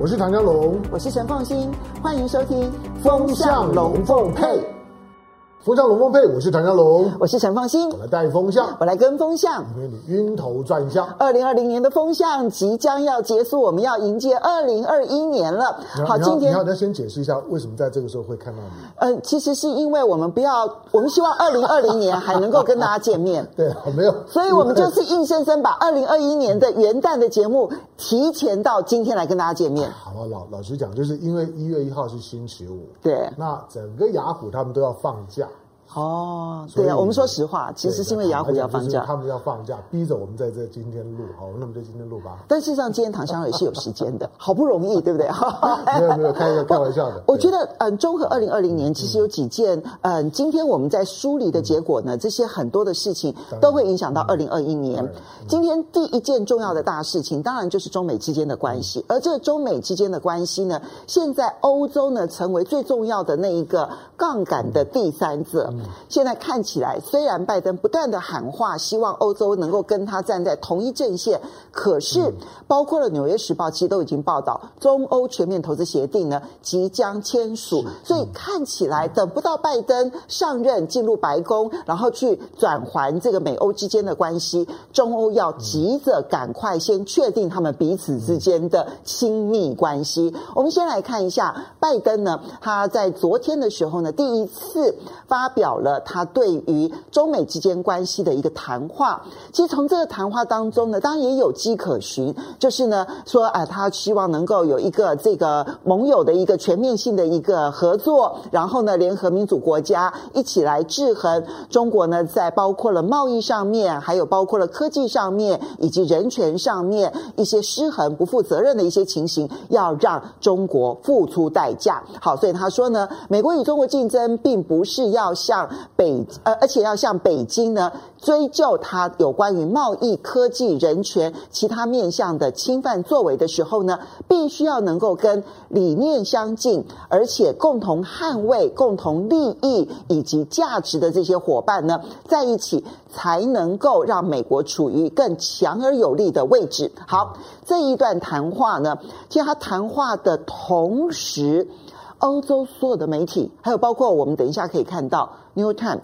我是唐江龙，我是陈凤新，欢迎收听《风向龙凤配》。风向龙凤配，我是唐江龙，我是陈凤新，我来带风向，我来跟风向，因为你晕头转向。二零二零年的风向即将要结束，我们要迎接二零二一年了。好，今天你要先解释一下，为什么在这个时候会看到你？嗯、呃，其实是因为我们不要，我们希望二零二零年还能够跟大家见面。对，没有，所以我们就是硬生生把二零二一年的元旦的节目提前到今天来跟大家见面。好，老老实讲，就是因为一月一号是星期五，对，那整个雅虎他们都要放假。哦，对啊，我们说实话，其实是因为雅虎要放假，他们要放假，逼着我们在这今天录，好，那么就今天录吧。但事实上，今天唐湘龙也是有时间的，好不容易，对不对？没 有没有，开一个开玩笑的。我觉得，嗯，综合二零二零年，其实有几件，嗯，今天我们在梳理的结果呢，这些很多的事情都会影响到二零二一年。今天第一件重要的大事情，当然就是中美之间的关系，而这个中美之间的关系呢，现在欧洲呢成为最重要的那一个杠杆的第三者。现在看起来，虽然拜登不断的喊话，希望欧洲能够跟他站在同一阵线，可是包括了《纽约时报》其实都已经报道，中欧全面投资协定呢即将签署，所以看起来等不到拜登上任进入白宫，然后去转还这个美欧之间的关系，中欧要急着赶快先确定他们彼此之间的亲密关系。我们先来看一下拜登呢，他在昨天的时候呢，第一次发表了。他对于中美之间关系的一个谈话，其实从这个谈话当中呢，当然也有迹可循，就是呢说啊，他希望能够有一个这个盟友的一个全面性的一个合作，然后呢，联合民主国家一起来制衡中国呢，在包括了贸易上面，还有包括了科技上面，以及人权上面一些失衡、不负责任的一些情形，要让中国付出代价。好，所以他说呢，美国与中国竞争，并不是要像。北呃，而且要向北京呢追究他有关于贸易、科技、人权其他面向的侵犯作为的时候呢，必须要能够跟理念相近，而且共同捍卫共同利益以及价值的这些伙伴呢在一起，才能够让美国处于更强而有力的位置。好，这一段谈话呢，其实他谈话的同时。欧洲所有的媒体，还有包括我们等一下可以看到《New Times》、《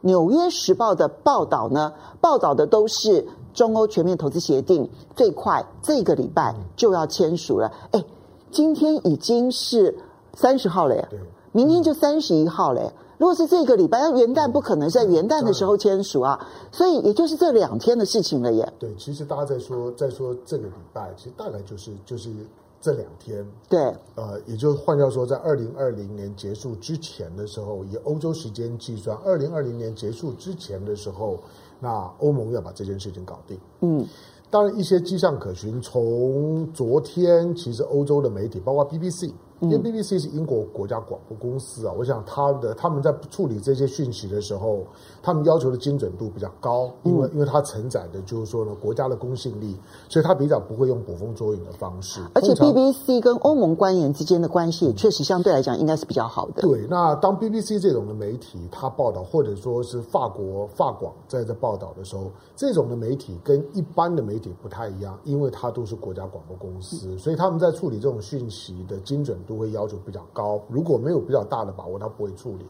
纽约时报》的报道呢，报道的都是中欧全面投资协定最快这个礼拜就要签署了。哎，今天已经是三十号了耶，明天就三十一号了耶。如果是这个礼拜，那元旦不可能在元旦的时候签署啊，所以也就是这两天的事情了耶。对，其实大家在说在说这个礼拜，其实大概就是就是。这两天，对，呃，也就换句话说，在二零二零年结束之前的时候，以欧洲时间计算，二零二零年结束之前的时候，那欧盟要把这件事情搞定。嗯，当然一些迹象可循，从昨天，其实欧洲的媒体，包括 BBC。因为 BBC 是英国国家广播公司啊，我想他的他们在处理这些讯息的时候，他们要求的精准度比较高，因为因为它承载的就是说呢国家的公信力，所以它比较不会用捕风捉影的方式。而且 BBC 跟欧盟官员之间的关系也确实相对来讲应该是比较好的。对，那当 BBC 这种的媒体它报道，或者说是法国法广在这报道的时候，这种的媒体跟一般的媒体不太一样，因为它都是国家广播公司，所以他们在处理这种讯息的精准。都会要求比较高，如果没有比较大的把握，他不会处理。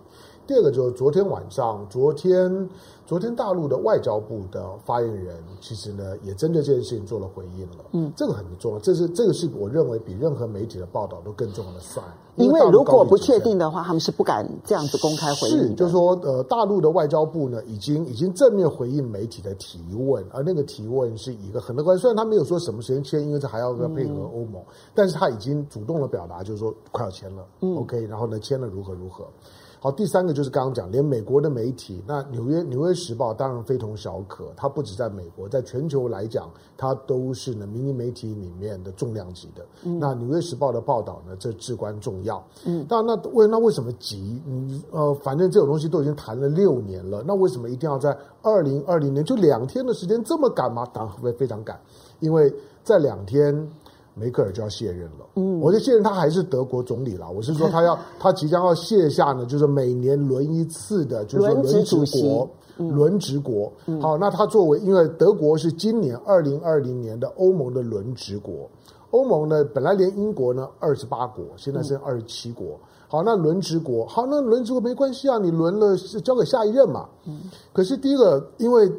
第二个就是昨天晚上，昨天昨天大陆的外交部的发言人，其实呢也针对这件事情做了回应了。嗯，这个很重要，这是这个是我认为比任何媒体的报道都更重要的算。因为如果不确定的话，他们是不敢这样子公开回应。是，就是说，呃，大陆的外交部呢，已经已经正面回应媒体的提问，而那个提问是一个很乐观。虽然他没有说什么时间签，因为这还要要配合欧盟，嗯，但是他已经主动的表达，就是说快要签了。嗯，OK，然后呢，签了如何如何。好，第三个就是刚刚讲，连美国的媒体，那纽约纽约时报当然非同小可，它不止在美国，在全球来讲，它都是呢民营媒体里面的重量级的。嗯、那纽约时报的报道呢，这至关重要。嗯，那那为那为什么急？嗯呃，反正这种东西都已经谈了六年了，那为什么一定要在二零二零年就两天的时间这么赶吗？当然会非常赶，因为在两天。梅克尔就要卸任了，嗯，我就卸任，他还是德国总理了。我是说，他要 他即将要卸下呢，就是每年轮一次的，就是说轮值国，轮值国。好，那他作为，因为德国是今年二零二零年的欧盟的轮值国，欧盟呢，本来连英国呢二十八国，现在剩二十七国。嗯、好，那轮值国，好，那轮值国没关系啊，你轮了是交给下一任嘛。嗯。可是第一个，因为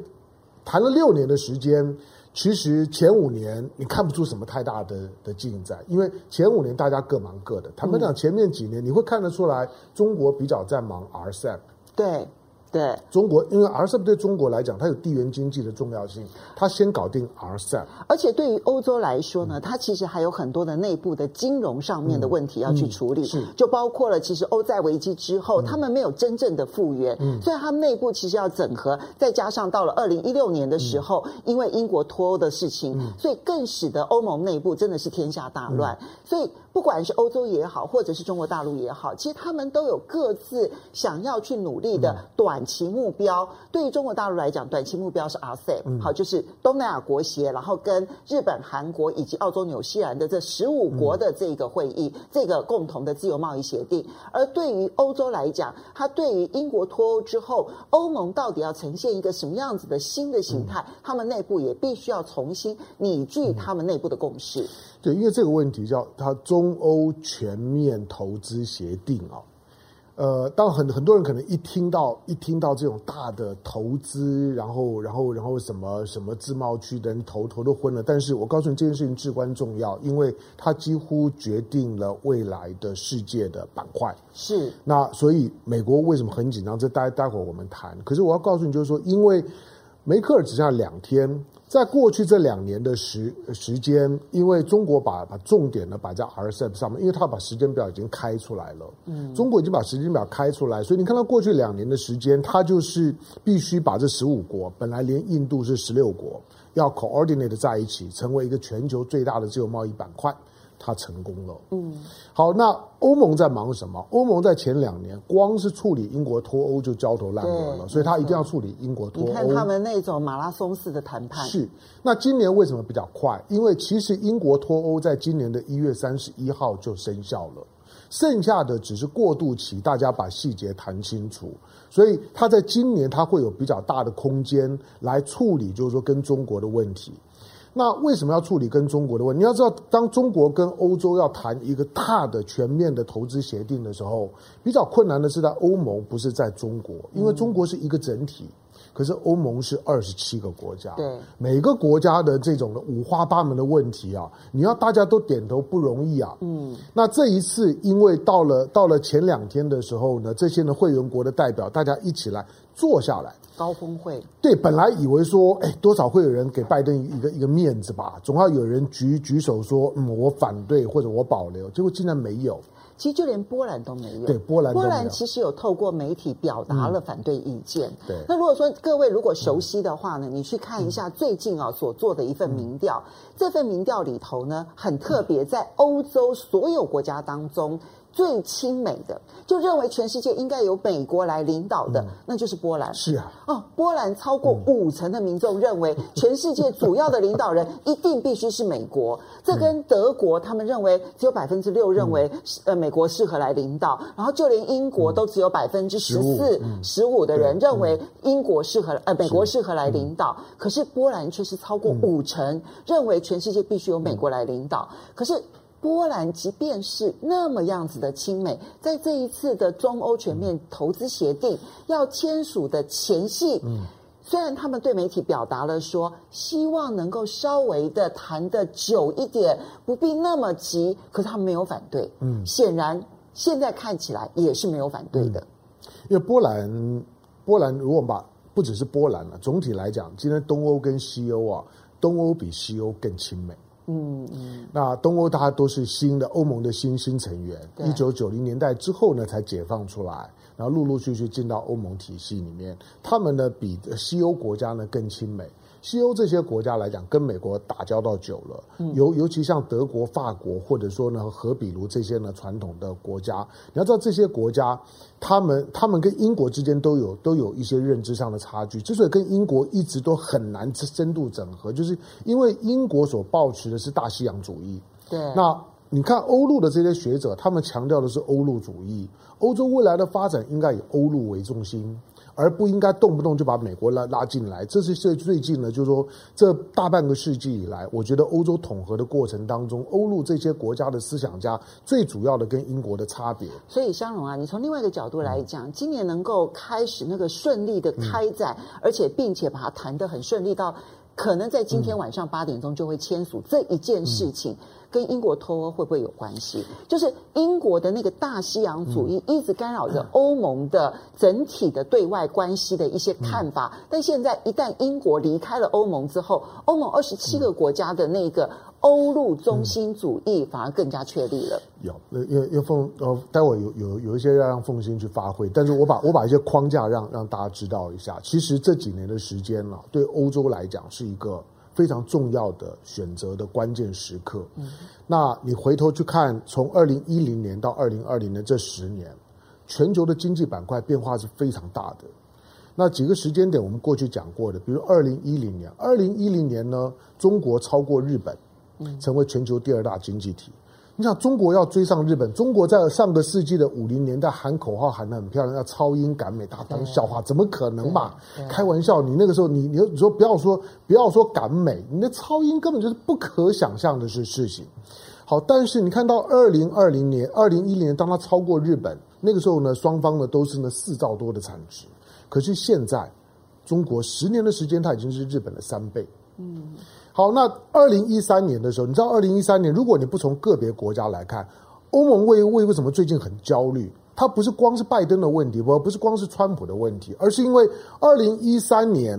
谈了六年的时间，其实前五年你看不出什么太大的的进展，因为前五年大家各忙各的。坦白讲，前面几年你会看得出来，中国比较在忙 RCEP。对。对。中国，因为 RCEP 对中国来讲，它有地缘经济的重要性，它先搞定 RCEP。而且对于欧洲来说呢，它其实还有很多的内部的金融上面的问题要去处理，是。就包括了其实欧债危机之后，他们没有真正的复原，所以他们内部其实要整合，再加上到了二零一六年的时候，因为英国脱欧的事情，所以更使得欧盟内部真的是天下大乱，所以。不管是欧洲也好，或者是中国大陆也好，其实他们都有各自想要去努力的短期目标。嗯、对于中国大陆来讲，短期目标是 RCEP，、嗯、好，就是东南亚国协，然后跟日本、韩国以及澳洲、纽西兰的这十五国的这个会议，嗯、这个共同的自由贸易协定。而对于欧洲来讲，它对于英国脱欧之后，欧盟到底要呈现一个什么样子的新的形态，嗯、他们内部也必须要重新拟具他们内部的共识。对，因为这个问题叫它中欧全面投资协定啊，呃，当很很多人可能一听到一听到这种大的投资，然后然后然后什么什么自贸区的人头头都昏了。但是我告诉你，这件事情至关重要，因为它几乎决定了未来的世界的板块。是，那所以美国为什么很紧张？这待待会儿我们谈。可是我要告诉你，就是说，因为梅克尔只剩下两天。在过去这两年的时时间，因为中国把把重点呢摆在 RCEP 上面，因为他把时间表已经开出来了。嗯，中国已经把时间表开出来，所以你看到过去两年的时间，他就是必须把这十五国，本来连印度是十六国，要 coordinate 在一起，成为一个全球最大的自由贸易板块。他成功了。嗯，好，那欧盟在忙什么？欧盟在前两年光是处理英国脱欧就焦头烂额了，所以他一定要处理英国脱欧。你看他们那种马拉松式的谈判。是，那今年为什么比较快？因为其实英国脱欧在今年的一月三十一号就生效了，剩下的只是过渡期，大家把细节谈清楚。所以他在今年他会有比较大的空间来处理，就是说跟中国的问题。那为什么要处理跟中国的问题？你要知道，当中国跟欧洲要谈一个大的全面的投资协定的时候，比较困难的是在欧盟，不是在中国，因为中国是一个整体，可是欧盟是二十七个国家，对，每个国家的这种的五花八门的问题啊，你要大家都点头不容易啊。嗯，那这一次，因为到了到了前两天的时候呢，这些呢会员国的代表大家一起来坐下来。高峰会对，本来以为说，哎，多少会有人给拜登一个一个面子吧，总要有人举举手说，嗯，我反对或者我保留，结果竟然没有。其实就连波兰都没有。对，波兰。波兰其实有透过媒体表达了反对意见。对。那如果说各位如果熟悉的话呢，你去看一下最近啊所做的一份民调，这份民调里头呢很特别，在欧洲所有国家当中。最亲美的，就认为全世界应该由美国来领导的，嗯、那就是波兰。是啊，哦，波兰超过五成的民众认为，全世界主要的领导人一定必须是美国。嗯、这跟德国他们认为只有百分之六认为，嗯、呃，美国适合来领导。然后就连英国都只有百分之十四、十五的人认为英国适合，呃，美国适合来领导。可是波兰却是超过五成认为全世界必须由美国来领导。可是。波兰即便是那么样子的亲美，在这一次的中欧全面投资协定要签署的前夕，嗯，虽然他们对媒体表达了说希望能够稍微的谈的久一点，不必那么急，可是他们没有反对，嗯，显然现在看起来也是没有反对的，因为波兰，波兰如果把不只是波兰了，总体来讲，今天东欧跟西欧啊，东欧比西欧更亲美。嗯嗯，那东欧大家都是新的欧盟的新新成员，一九九零年代之后呢才解放出来，然后陆陆续续进到欧盟体系里面，他们呢比西欧国家呢更亲美。西欧这些国家来讲，跟美国打交道久了，尤尤其像德国、法国，或者说呢，和比如这些呢传统的国家，你要知道这些国家，他们他们跟英国之间都有都有一些认知上的差距，之所以跟英国一直都很难深度整合，就是因为英国所抱持的是大西洋主义。对，那你看欧陆的这些学者，他们强调的是欧陆主义，欧洲未来的发展应该以欧陆为中心。而不应该动不动就把美国拉拉进来。这是最最近呢，就是说这大半个世纪以来，我觉得欧洲统合的过程当中，欧陆这些国家的思想家最主要的跟英国的差别。所以，香龙啊，你从另外一个角度来讲，嗯、今年能够开始那个顺利的开展，嗯、而且并且把它谈得很顺利到。可能在今天晚上八点钟就会签署这一件事情，跟英国脱欧会不会有关系？就是英国的那个大西洋主义一直干扰着欧盟的整体的对外关系的一些看法，但现在一旦英国离开了欧盟之后，欧盟二十七个国家的那个。欧陆中心主义反而更加确立了。有，要要凤呃，待会有有有一些要让凤馨去发挥，但是我把我把一些框架让让大家知道一下。其实这几年的时间了，对欧洲来讲是一个非常重要的选择的关键时刻。嗯，那你回头去看，从二零一零年到二零二零年这十年，全球的经济板块变化是非常大的。那几个时间点我们过去讲过的，比如二零一零年，二零一零年呢，中国超过日本。成为全球第二大经济体，你想中国要追上日本？中国在上个世纪的五零年代喊口号喊得很漂亮，要超英赶美，大家当笑话，怎么可能嘛？开玩笑，你那个时候你你你说不要说不要说赶美，你的超英根本就是不可想象的事事情。好，但是你看到二零二零年、二零一零年，当它超过日本，那个时候呢，双方呢都是呢四兆多的产值。可是现在，中国十年的时间，它已经是日本的三倍。嗯。好，那二零一三年的时候，你知道二零一三年，如果你不从个别国家来看，欧盟为为为什么最近很焦虑？它不是光是拜登的问题，不不是光是川普的问题，而是因为二零一三年，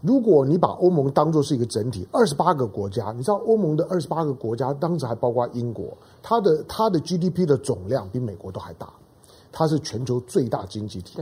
如果你把欧盟当作是一个整体，二十八个国家，你知道欧盟的二十八个国家，当时还包括英国，它的它的 GDP 的总量比美国都还大，它是全球最大经济体。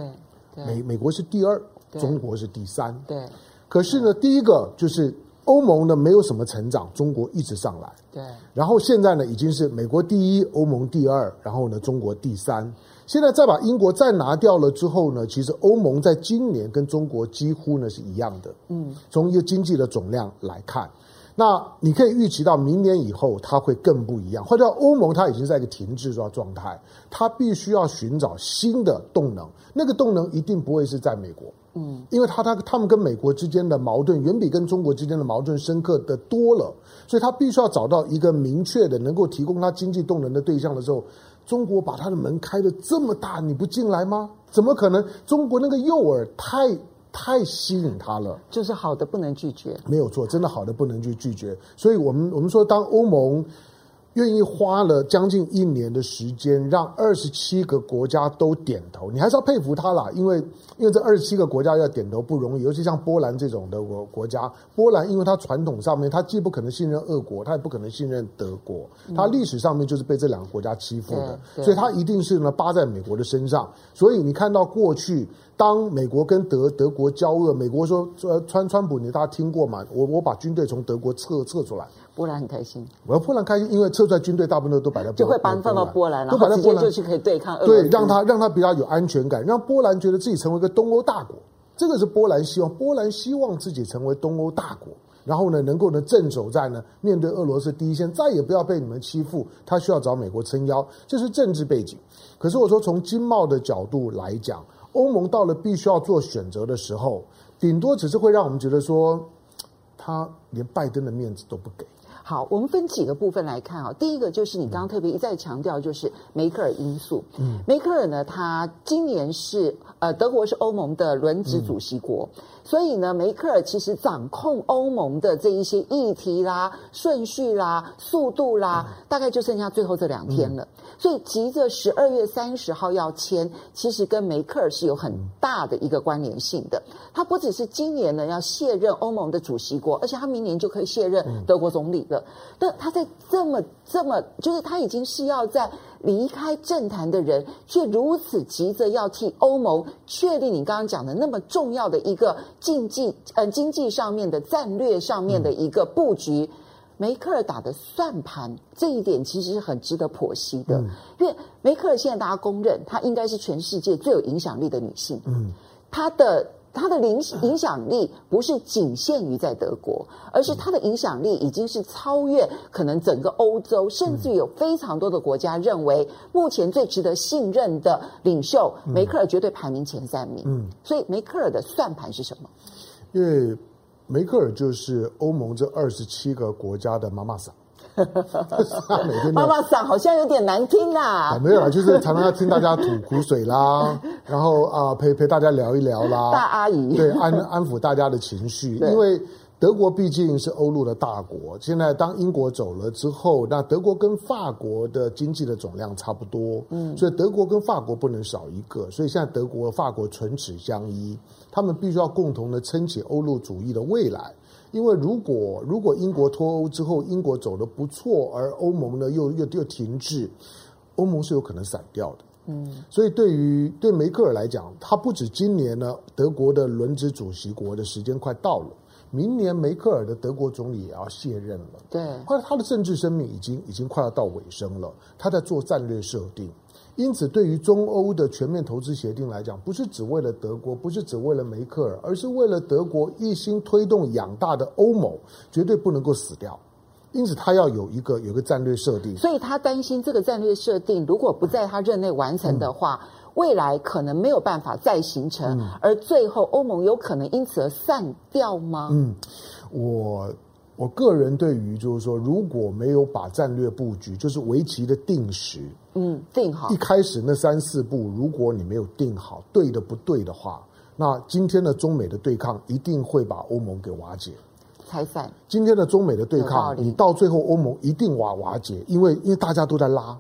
对，美美国是第二，中国是第三。对，可是呢，第一个就是。欧盟呢没有什么成长，中国一直上来。对，然后现在呢已经是美国第一，欧盟第二，然后呢中国第三。现在再把英国再拿掉了之后呢，其实欧盟在今年跟中国几乎呢是一样的。嗯，从一个经济的总量来看，那你可以预期到明年以后它会更不一样。或者欧盟它已经在一个停滞状状态，它必须要寻找新的动能，那个动能一定不会是在美国。嗯，因为他他他们跟美国之间的矛盾远比跟中国之间的矛盾深刻的多了，所以他必须要找到一个明确的能够提供他经济动能的对象的时候，中国把他的门开的这么大，你不进来吗？怎么可能？中国那个诱饵太太吸引他了，就是好的不能拒绝，没有错，真的好的不能去拒绝。所以我们我们说，当欧盟。愿意花了将近一年的时间，让二十七个国家都点头，你还是要佩服他啦，因为因为这二十七个国家要点头不容易，尤其像波兰这种的国国家，波兰因为它传统上面，它既不可能信任俄国，它也不可能信任德国，它历史上面就是被这两个国家欺负的，所以它一定是呢扒在美国的身上。所以你看到过去，当美国跟德德国交恶，美国说呃川川普，你大家听过吗？我我把军队从德国撤撤出来。波兰很开心，我要波兰开心，因为撤出来军队大部分都摆在波，就会把你放到波兰，然后直接就去可以对抗俄。对，让他让他比较有安全感，让波兰觉得自己成为一个东欧大国，这个是波兰希望。波兰希望自己成为东欧大国，然后呢，能够呢镇守在呢面对俄罗斯第一线，再也不要被你们欺负。他需要找美国撑腰，这是政治背景。可是我说从经贸的角度来讲，欧盟到了必须要做选择的时候，顶多只是会让我们觉得说，他连拜登的面子都不给。好，我们分几个部分来看啊。第一个就是你刚刚特别一再强调，就是梅克尔因素。嗯，梅克尔呢，他今年是呃，德国是欧盟的轮值主席国。嗯所以呢，梅克尔其实掌控欧盟的这一些议题啦、顺序啦、速度啦，大概就剩下最后这两天了。所以急着十二月三十号要签，其实跟梅克尔是有很大的一个关联性的。他不只是今年呢要卸任欧盟的主席国，而且他明年就可以卸任德国总理了。那他在这么这么，就是他已经是要在。离开政坛的人，却如此急着要替欧盟确立你刚刚讲的那么重要的一个经济呃经济上面的战略上面的一个布局。嗯、梅克尔打的算盘，这一点其实是很值得剖析的。嗯、因为梅克尔现在大家公认，她应该是全世界最有影响力的女性。嗯，她的它的影影响力不是仅限于在德国，而是它的影响力已经是超越可能整个欧洲，甚至有非常多的国家认为目前最值得信任的领袖梅克尔绝对排名前三名。嗯，所以梅克尔的算盘是什么？因为梅克尔就是欧盟这二十七个国家的妈妈桑。每 天妈妈嗓好像有点难听啊！没有啊，就是常常要听大家吐苦水啦，然后啊、呃、陪陪大家聊一聊啦。大阿姨对，安安抚大家的情绪，因为德国毕竟是欧陆的大国。现在当英国走了之后，那德国跟法国的经济的总量差不多，嗯，所以德国跟法国不能少一个。所以现在德国、法国唇齿相依，他们必须要共同的撑起欧陆主义的未来。因为如果如果英国脱欧之后，英国走得不错，而欧盟呢又又又停滞，欧盟是有可能散掉的。嗯，所以对于对梅克尔来讲，他不止今年呢，德国的轮值主席国的时间快到了，明年梅克尔的德国总理也要卸任了。对，后来他的政治生命已经已经快要到尾声了，他在做战略设定。因此，对于中欧的全面投资协定来讲，不是只为了德国，不是只为了梅克尔，而是为了德国一心推动养大的欧盟，绝对不能够死掉。因此，他要有一个有一个战略设定。所以他担心这个战略设定如果不在他任内完成的话，嗯、未来可能没有办法再形成，嗯、而最后欧盟有可能因此而散掉吗？嗯，我。我个人对于就是说，如果没有把战略布局，就是围棋的定时，嗯，定好一开始那三四步，如果你没有定好对的不对的话，那今天的中美的对抗一定会把欧盟给瓦解、拆散。今天的中美的对抗，你到最后欧盟一定瓦瓦解，因为因为大家都在拉。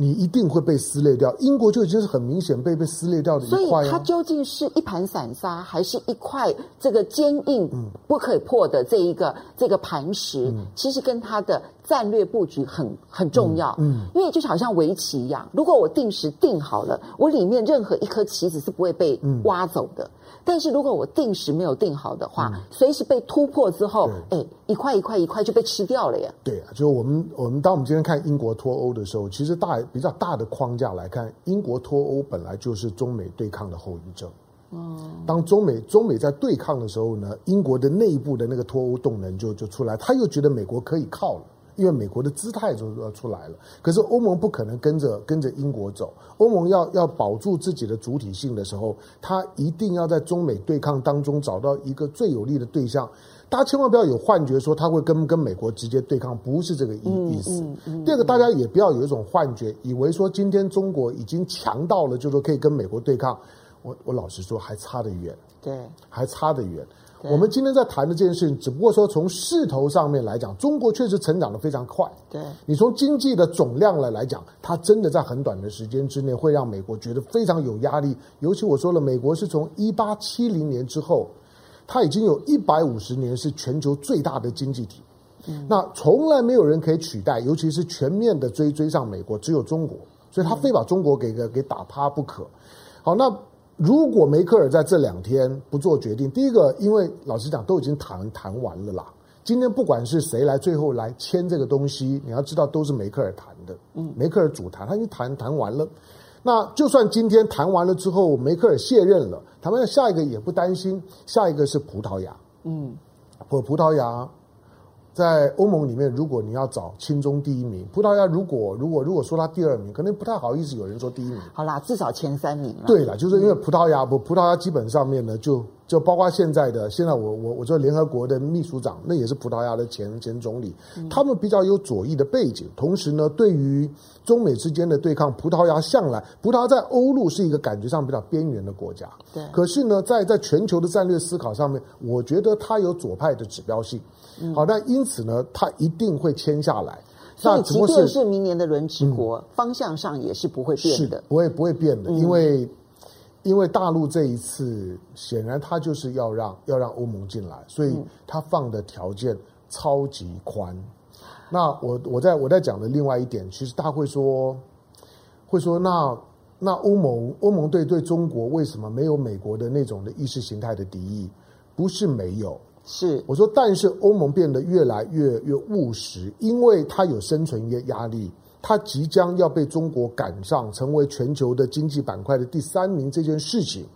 你一定会被撕裂掉，英国就已经是很明显被被撕裂掉的一块。所以它究竟是一盘散沙，还是一块这个坚硬不可以破的这一个、嗯、这个磐石？嗯、其实跟它的战略布局很很重要。嗯，嗯因为就好像围棋一样，如果我定时定好了，我里面任何一颗棋子是不会被挖走的。嗯但是如果我定时没有定好的话，嗯、随时被突破之后，哎，一块一块一块就被吃掉了呀。对啊，就是我们我们当我们今天看英国脱欧的时候，其实大比较大的框架来看，英国脱欧本来就是中美对抗的后遗症。嗯，当中美中美在对抗的时候呢，英国的内部的那个脱欧动能就就出来，他又觉得美国可以靠了。因为美国的姿态就要出来了，可是欧盟不可能跟着跟着英国走，欧盟要要保住自己的主体性的时候，他一定要在中美对抗当中找到一个最有利的对象。大家千万不要有幻觉说他会跟跟美国直接对抗，不是这个意意思。嗯嗯嗯、第二个，大家也不要有一种幻觉，以为说今天中国已经强到了，就是说可以跟美国对抗。我我老实说，还差得远，对，还差得远。对我们今天在谈的这件事情，只不过说从势头上面来讲，中国确实成长得非常快。对，你从经济的总量来来讲，它真的在很短的时间之内会让美国觉得非常有压力。尤其我说了，美国是从一八七零年之后，它已经有一百五十年是全球最大的经济体。嗯，那从来没有人可以取代，尤其是全面的追追上美国，只有中国，所以他非把中国给个给打趴不可。好，那。如果梅克尔在这两天不做决定，第一个，因为老实讲都已经谈谈完了啦。今天不管是谁来最后来签这个东西，你要知道都是梅克尔谈的。嗯，梅克尔主谈，他已经谈谈完了。那就算今天谈完了之后，梅克尔卸任了，他们下一个也不担心，下一个是葡萄牙。嗯，或葡萄牙。在欧盟里面，如果你要找亲中第一名，葡萄牙如果如果如果说他第二名，可能不太好意思有人说第一名。好啦，至少前三名了。对了，就是因为葡萄牙不，葡萄牙基本上面呢，就就包括现在的现在我我我做联合国的秘书长，那也是葡萄牙的前前总理，嗯、他们比较有左翼的背景，同时呢，对于中美之间的对抗，葡萄牙向来葡萄牙在欧陆是一个感觉上比较边缘的国家。对，可是呢，在在全球的战略思考上面，我觉得它有左派的指标性。好，那因此呢，他一定会签下来。所以，即便是明年的轮值国，嗯、方向上也是不会变的，不会不会变的。因为，嗯、因为大陆这一次显然他就是要让要让欧盟进来，所以他放的条件超级宽。嗯、那我我在我在讲的另外一点，其实他会说会说，那那欧盟欧盟对对中国为什么没有美国的那种的意识形态的敌意？不是没有。是我说，但是欧盟变得越来越越务实，因为它有生存压压力，它即将要被中国赶上，成为全球的经济板块的第三名这件事情。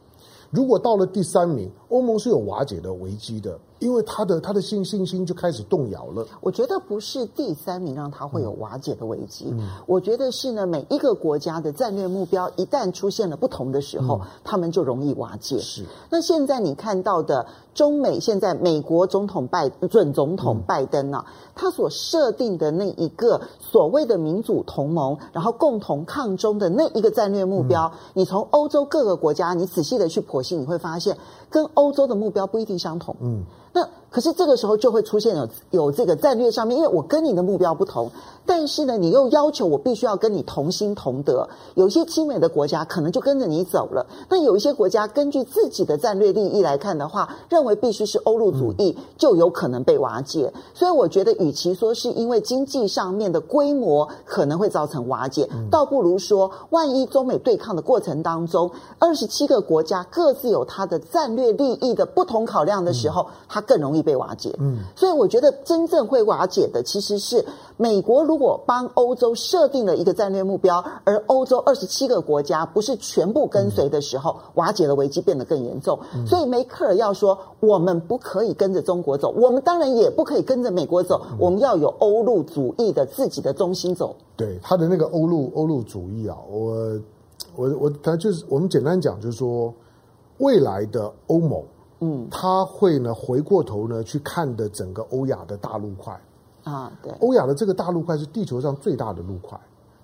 如果到了第三名，欧盟是有瓦解的危机的。因为他的他的信信心就开始动摇了。我觉得不是第三名让他会有瓦解的危机，嗯、我觉得是呢，每一个国家的战略目标一旦出现了不同的时候，嗯、他们就容易瓦解。是。那现在你看到的中美，现在美国总统拜准总统拜登呢、啊，嗯、他所设定的那一个所谓的民主同盟，然后共同抗中的那一个战略目标，嗯、你从欧洲各个国家，你仔细的去剖析，你会发现跟欧洲的目标不一定相同。嗯。那可是这个时候就会出现有有这个战略上面，因为我跟你的目标不同，但是呢，你又要求我必须要跟你同心同德。有些亲美的国家可能就跟着你走了，那有一些国家根据自己的战略利益来看的话，认为必须是欧陆主义，就有可能被瓦解。所以我觉得，与其说是因为经济上面的规模可能会造成瓦解，倒不如说，万一中美对抗的过程当中，二十七个国家各自有它的战略利益的不同考量的时候，它更容易。被瓦解，嗯，所以我觉得真正会瓦解的其实是美国。如果帮欧洲设定了一个战略目标，而欧洲二十七个国家不是全部跟随的时候，瓦解的危机变得更严重。所以梅克尔要说，我们不可以跟着中国走，我们当然也不可以跟着美国走，我们要有欧陆主义的自己的中心走。对他的那个欧陆欧陆主义啊，我我我他就是我们简单讲，就是说未来的欧盟。嗯，他会呢回过头呢去看的整个欧亚的大陆块。啊，对，欧亚的这个大陆块是地球上最大的陆块，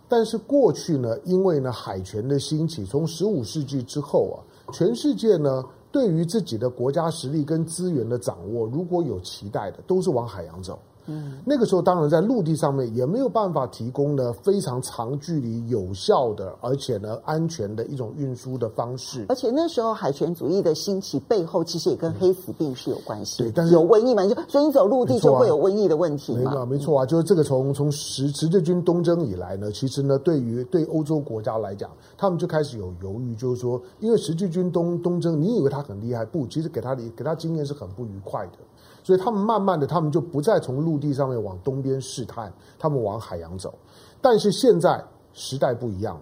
但是过去呢，因为呢海权的兴起，从十五世纪之后啊，全世界呢对于自己的国家实力跟资源的掌握，如果有期待的，都是往海洋走。嗯，那个时候当然在陆地上面也没有办法提供呢非常长距离、有效的，而且呢安全的一种运输的方式。而且那时候海权主义的兴起背后，其实也跟黑死病是有关系。对，但是有瘟疫嘛，就所以你走陆地就会有瘟疫的问题嘛。没错，没错啊，就是这个从从十十字军东征以来呢，其实呢对于对欧洲国家来讲，他们就开始有犹豫，就是说，因为十字军东东征，你以为他很厉害，不，其实给他的给他经验是很不愉快的。所以他们慢慢的，他们就不再从陆地上面往东边试探，他们往海洋走。但是现在时代不一样，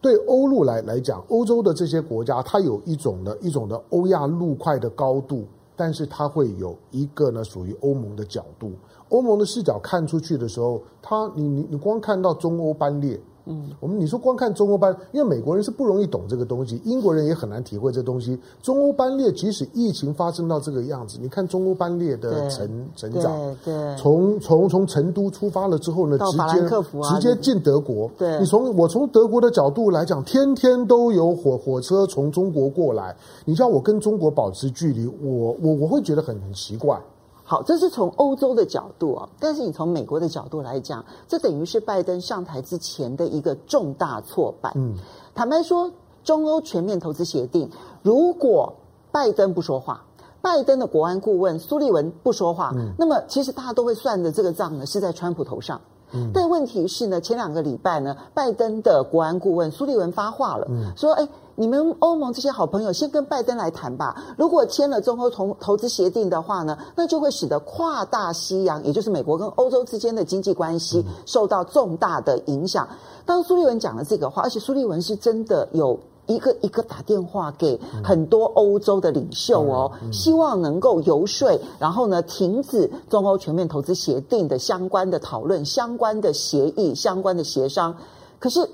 对欧陆来来讲，欧洲的这些国家，它有一种的一种的欧亚陆块的高度，但是它会有一个呢属于欧盟的角度。欧盟的视角看出去的时候，它你你你光看到中欧班列。嗯，我们你说光看中欧班，因为美国人是不容易懂这个东西，英国人也很难体会这东西。中欧班列即使疫情发生到这个样子，你看中欧班列的成成长，对，对从从从成都出发了之后呢，直接直接进德国。对，你从我从德国的角度来讲，天天都有火火车从中国过来，你叫我跟中国保持距离，我我我会觉得很很奇怪。好，这是从欧洲的角度啊，但是你从美国的角度来讲，这等于是拜登上台之前的一个重大挫败。嗯，坦白说，中欧全面投资协定，如果拜登不说话，拜登的国安顾问苏利文不说话，嗯，那么其实大家都会算的这个账呢，是在川普头上。嗯，但问题是呢，前两个礼拜呢，拜登的国安顾问苏利文发话了，嗯，说，哎。你们欧盟这些好朋友，先跟拜登来谈吧。如果签了中欧投投资协定的话呢，那就会使得跨大西洋，也就是美国跟欧洲之间的经济关系受到重大的影响。当苏利文讲了这个话，而且苏利文是真的有一个一个打电话给很多欧洲的领袖哦，希望能够游说，然后呢，停止中欧全面投资协定的相关的讨论、相关的协议、相关的协商。可是。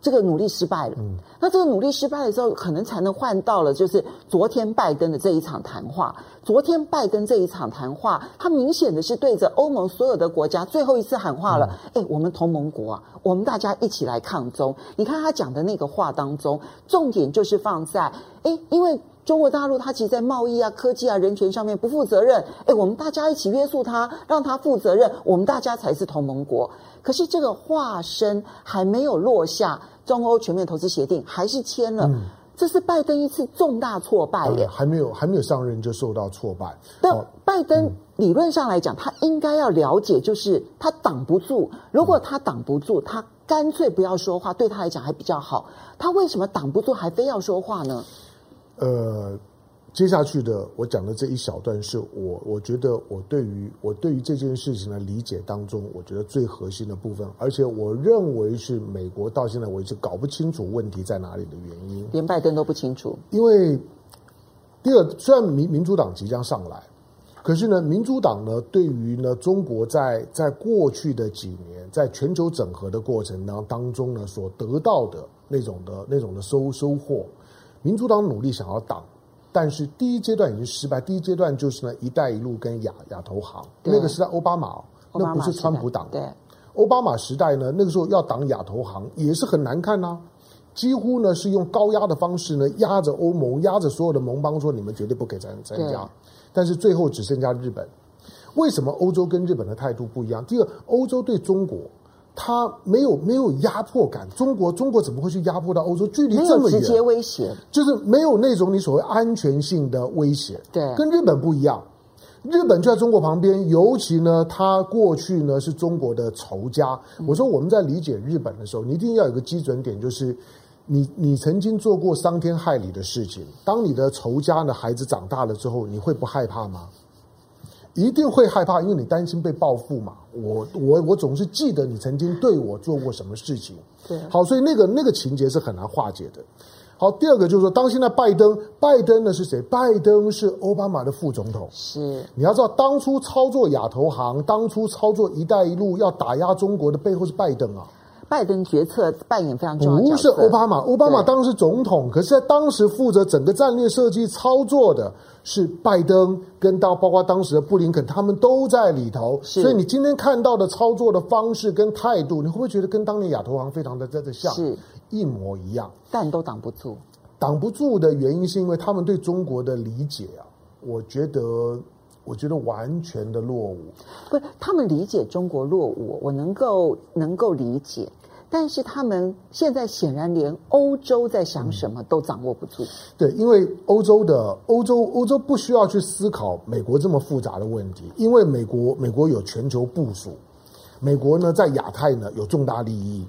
这个努力失败了，嗯，那这个努力失败的时候，可能才能换到了，就是昨天拜登的这一场谈话。昨天拜登这一场谈话，他明显的是对着欧盟所有的国家最后一次喊话了。哎，我们同盟国啊，我们大家一起来抗中。你看他讲的那个话当中，重点就是放在，哎，因为中国大陆它其实在贸易啊、科技啊、人权上面不负责任，哎，我们大家一起约束他，让他负责任，我们大家才是同盟国。可是这个化身还没有落下，中欧全面投资协定还是签了，嗯、这是拜登一次重大挫败耶！还没有还没有上任就受到挫败。但拜登理论上来讲，他应该要了解，就是他挡不住。如果他挡不住，他干脆不要说话，对他来讲还比较好。他为什么挡不住，还非要说话呢？呃。接下去的我讲的这一小段，是我我觉得我对于我对于这件事情的理解当中，我觉得最核心的部分，而且我认为是美国到现在为止搞不清楚问题在哪里的原因，连拜登都不清楚。因为第二，虽然民民主党即将上来，可是呢，民主党呢对于呢中国在在过去的几年在全球整合的过程当当中呢所得到的那种的那种的收收获，民主党努力想要挡。但是第一阶段已经失败。第一阶段就是呢，“一带一路”跟亚亚投行，那个是在奥巴马，那不是川普党。对，奥巴马时代呢，那个时候要挡亚投行也是很难看呐、啊，几乎呢是用高压的方式呢压着欧盟，压着所有的盟邦说你们绝对不可以参参加。但是最后只剩下日本。为什么欧洲跟日本的态度不一样？第二，欧洲对中国。他没有没有压迫感，中国中国怎么会去压迫到欧洲？距离这么远，直接威胁就是没有那种你所谓安全性的威胁。对，跟日本不一样，日本就在中国旁边，尤其呢，他过去呢是中国的仇家。我说我们在理解日本的时候，你一定要有个基准点，就是你你曾经做过伤天害理的事情，当你的仇家的孩子长大了之后，你会不害怕吗？一定会害怕，因为你担心被报复嘛。我我我总是记得你曾经对我做过什么事情。对，好，所以那个那个情节是很难化解的。好，第二个就是说，当现在拜登，拜登呢是谁？拜登是奥巴马的副总统。是，你要知道，当初操作亚投行，当初操作“一带一路”要打压中国的背后是拜登啊。拜登决策扮演非常重要的角色。不是奥巴马，奥巴马当时是总统，可是在当时负责整个战略设计操作的是拜登，跟到包括当时的布林肯，他们都在里头。所以你今天看到的操作的方式跟态度，你会不会觉得跟当年亚投行非常的在这像？是一模一样，但都挡不住。挡不住的原因是因为他们对中国的理解啊，我觉得。我觉得完全的落伍，不是他们理解中国落伍，我能够能够理解，但是他们现在显然连欧洲在想什么都掌握不住。嗯、对，因为欧洲的欧洲欧洲不需要去思考美国这么复杂的问题，因为美国美国有全球部署，美国呢在亚太呢有重大利益，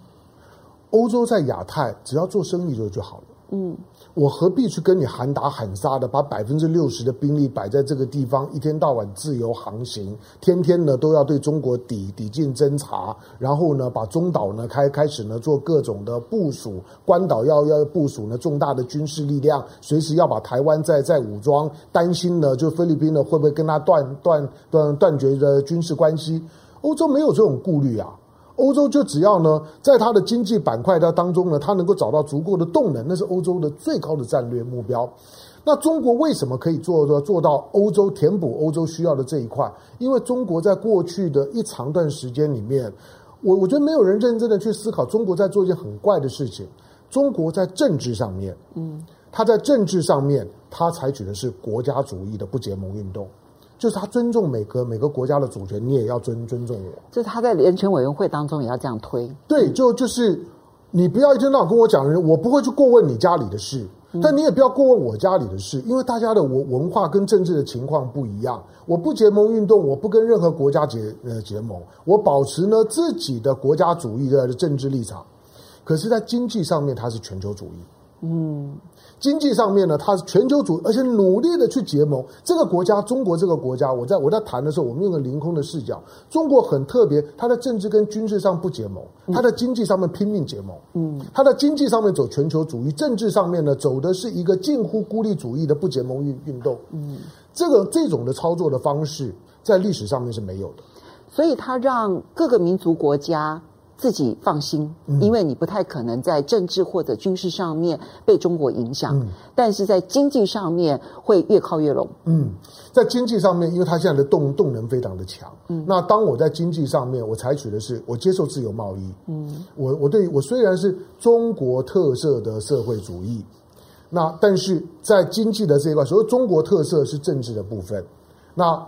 欧洲在亚太只要做生意就就好了。嗯。我何必去跟你喊打喊杀的，把百分之六十的兵力摆在这个地方，一天到晚自由航行，天天呢都要对中国抵抵近侦察，然后呢把中岛呢开开始呢做各种的部署，关岛要要部署呢重大的军事力量，随时要把台湾再再武装，担心呢就菲律宾呢会不会跟他断断断断绝的军事关系？欧洲没有这种顾虑啊。欧洲就只要呢，在它的经济板块的当中呢，它能够找到足够的动能，那是欧洲的最高的战略目标。那中国为什么可以做做做到欧洲填补欧洲需要的这一块？因为中国在过去的一长段时间里面，我我觉得没有人认真的去思考，中国在做一件很怪的事情。中国在政治上面，嗯，它在政治上面，它采取的是国家主义的不结盟运动。就是他尊重每个每个国家的主权，你也要尊尊重我。就是他在人权委员会当中也要这样推。对，就就是你不要一天到晚跟我讲人，我不会去过问你家里的事，但你也不要过问我家里的事，因为大家的文文化跟政治的情况不一样。我不结盟运动，我不跟任何国家结呃结盟，我保持呢自己的国家主义的政治立场。可是，在经济上面，它是全球主义。嗯。经济上面呢，它是全球主义，而且努力的去结盟。这个国家，中国这个国家，我在我在谈的时候，我们用个凌空的视角。中国很特别，它的政治跟军事上不结盟，它的经济上面拼命结盟。嗯，它的经济上面走全球主义，政治上面呢走的是一个近乎孤立主义的不结盟运运动。嗯，这个这种的操作的方式，在历史上面是没有的。所以，它让各个民族国家。自己放心，因为你不太可能在政治或者军事上面被中国影响，嗯、但是在经济上面会越靠越拢。嗯，在经济上面，因为它现在的动动能非常的强。嗯，那当我在经济上面，我采取的是我接受自由贸易。嗯，我我对我虽然是中国特色的社会主义，那但是在经济的这一块，所谓中国特色是政治的部分。那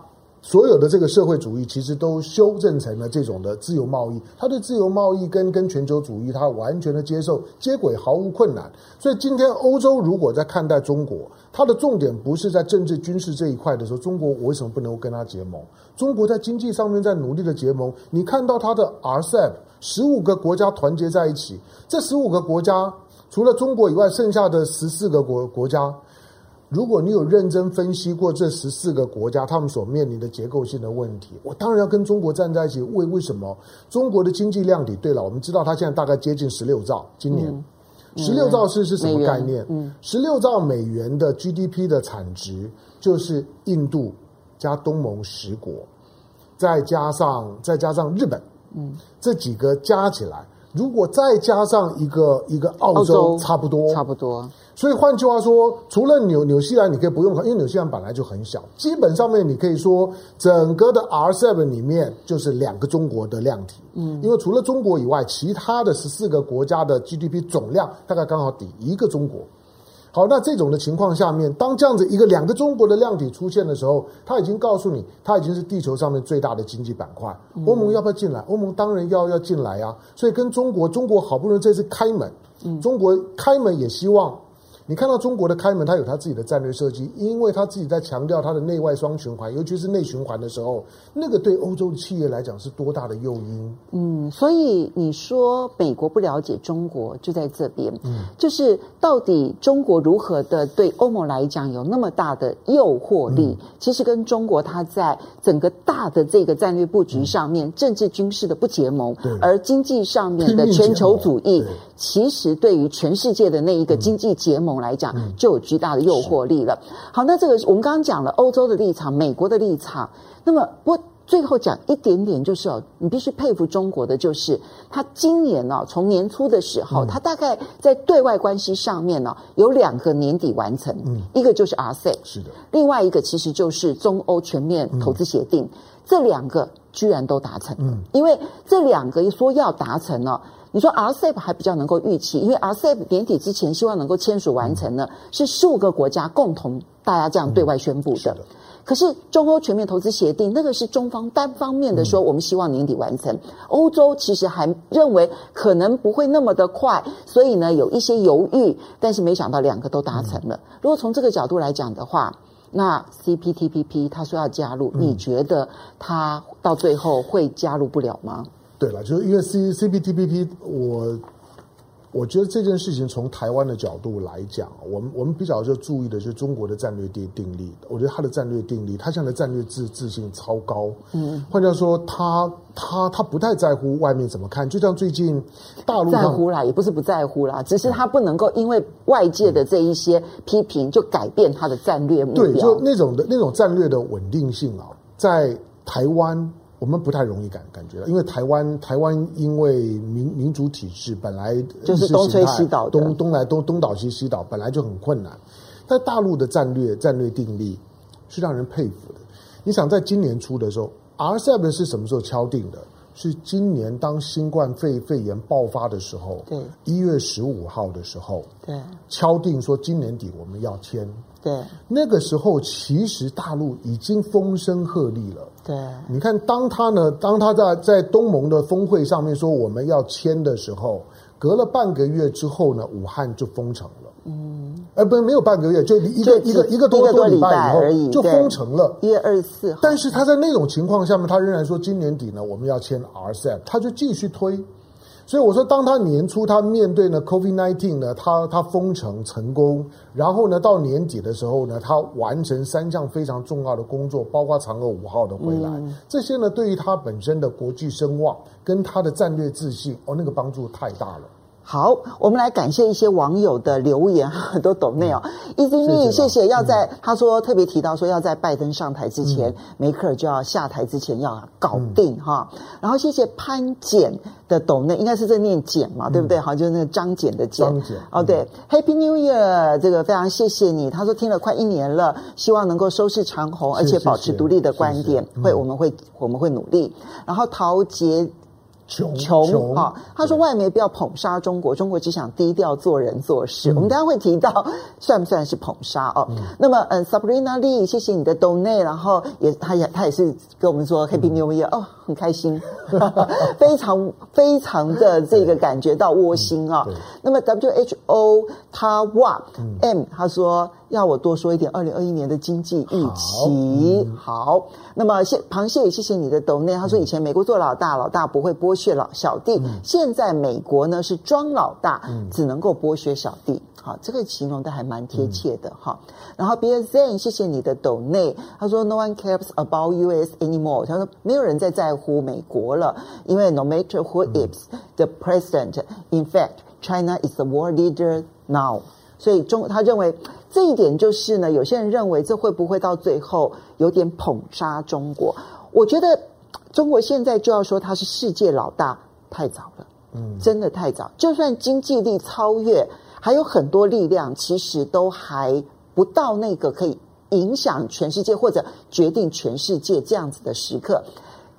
所有的这个社会主义其实都修正成了这种的自由贸易，他对自由贸易跟跟全球主义他完全的接受接轨毫无困难。所以今天欧洲如果在看待中国，它的重点不是在政治军事这一块的时候，中国我为什么不能够跟他结盟？中国在经济上面在努力的结盟，你看到它的 RCEP 十五个国家团结在一起，这十五个国家除了中国以外，剩下的十四个国国家。如果你有认真分析过这十四个国家他们所面临的结构性的问题，我当然要跟中国站在一起。为为什么中国的经济量体？对了，我们知道它现在大概接近十六兆，今年十六兆是是什么概念？十六兆美元的 GDP 的产值就是印度加东盟十国，再加上再加上日本，嗯，这几个加起来，如果再加上一个一个澳洲，差不多差不多。所以换句话说，除了纽纽西兰，你可以不用看，因为纽西兰本来就很小。基本上面你可以说，整个的 RCEP 里面就是两个中国的量体。嗯，因为除了中国以外，其他的十四个国家的 GDP 总量大概刚好抵一个中国。好，那这种的情况下面，当这样子一个两个中国的量体出现的时候，它已经告诉你，它已经是地球上面最大的经济板块。欧盟要不要进来？欧盟当然要要进来啊。所以跟中国，中国好不容易这次开门，中国开门也希望。你看到中国的开门，它有它自己的战略设计，因为它自己在强调它的内外双循环，尤其是内循环的时候，那个对欧洲的企业来讲是多大的诱因？嗯，所以你说美国不了解中国就在这边，嗯，就是到底中国如何的对欧盟来讲有那么大的诱惑力？嗯、其实跟中国它在整个大的这个战略布局上面，嗯、政治军事的不结盟，对。而经济上面的全球主义，其实对于全世界的那一个经济结盟。来讲就有巨大的诱惑力了。好，那这个我们刚刚讲了欧洲的立场、美国的立场。那么我最后讲一点点，就是哦，你必须佩服中国的，就是他今年呢，从年初的时候，他大概在对外关系上面呢，有两个年底完成，一个就是 RCEP，是的，另外一个其实就是中欧全面投资协定，这两个居然都达成了，因为这两个一说要达成呢。你说 RCEP 还比较能够预期，因为 RCEP 年底之前希望能够签署完成呢，嗯、是十五个国家共同大家这样对外宣布的。可是中欧全面投资协定那个是中方单方面的说，我们希望年底完成。嗯、欧洲其实还认为可能不会那么的快，所以呢有一些犹豫。但是没想到两个都达成了。嗯、如果从这个角度来讲的话，那 CPTPP 他说要加入，嗯、你觉得他到最后会加入不了吗？对了，就是因为 C C P T P P，我我觉得这件事情从台湾的角度来讲，我们我们比较就注意的就是中国的战略定定力。我觉得他的战略定力，他现在的战略自自信超高。嗯，换句话说，他他他不太在乎外面怎么看。就像最近大陆在乎啦，也不是不在乎啦，只是他不能够因为外界的这一些批评就改变他的战略目标。对，就那种的那种战略的稳定性啊，在台湾。我们不太容易感感觉到，因为台湾台湾因为民民主体制本来就是东吹西倒，东东来东东倒西西倒，本来就很困难。但大陆的战略战略定力是让人佩服的。你想，在今年初的时候，RCEP 是什么时候敲定的？是今年当新冠肺肺炎爆发的时候，对，一月十五号的时候，对，敲定说今年底我们要签。对，那个时候其实大陆已经风声鹤唳了。对，你看，当他呢，当他在在东盟的峰会上面说我们要签的时候，隔了半个月之后呢，武汉就封城了。嗯，呃，不是，没有半个月，就一个一个一个多多礼拜以后就封城了。一月二十四号，但是他在那种情况下面，他仍然说今年底呢我们要签 RCEP，他就继续推。所以我说，当他年初他面对呢 COVID-19 呢，他他封城成功，然后呢到年底的时候呢，他完成三项非常重要的工作，包括嫦娥五号的回来，嗯、这些呢对于他本身的国际声望跟他的战略自信，哦，那个帮助太大了。好，我们来感谢一些网友的留言，很多抖内哦。Easy me，谢谢。要在、嗯、他说特别提到说，要在拜登上台之前，嗯、梅克尔就要下台之前要搞定哈。嗯、然后谢谢潘简的抖内，应该是在念简嘛，嗯、对不对？好，就是那个张简的简。张简哦，对、嗯、，Happy New Year，这个非常谢谢你。他说听了快一年了，希望能够收视长虹，而且保持独立的观点。谢谢会，我们会我们会努力。然后陶杰。穷穷啊！他说：“外媒不要捧杀中国，中国只想低调做人做事。嗯、我们等下会提到，算不算是捧杀哦？嗯、那么，嗯，Sabrina Lee，谢谢你的 donate，然后也，他也，他也是跟我们说 Happy New Year、嗯、哦。”很开心，非常非常的这个感觉到窝心啊。那么 WHO 他哇 M 他说要我多说一点二零二一年的经济预期。好，好，那么谢螃蟹也谢谢你的抖内，他说以前美国做老大，老大不会剥削老小弟，现在美国呢是装老大，只能够剥削小弟。好，这个形容的还蛮贴切的哈。嗯、然后 Bill Zen，谢谢你的抖内。他说 No one cares about US anymore。他说没有人再在乎美国了，因为 No matter who is the president，嗯、in fact China is the world leader now。所以中他认为这一点就是呢，有些人认为这会不会到最后有点捧杀中国？我觉得中国现在就要说他是世界老大，太早了，嗯，真的太早。就算经济力超越。还有很多力量，其实都还不到那个可以影响全世界或者决定全世界这样子的时刻。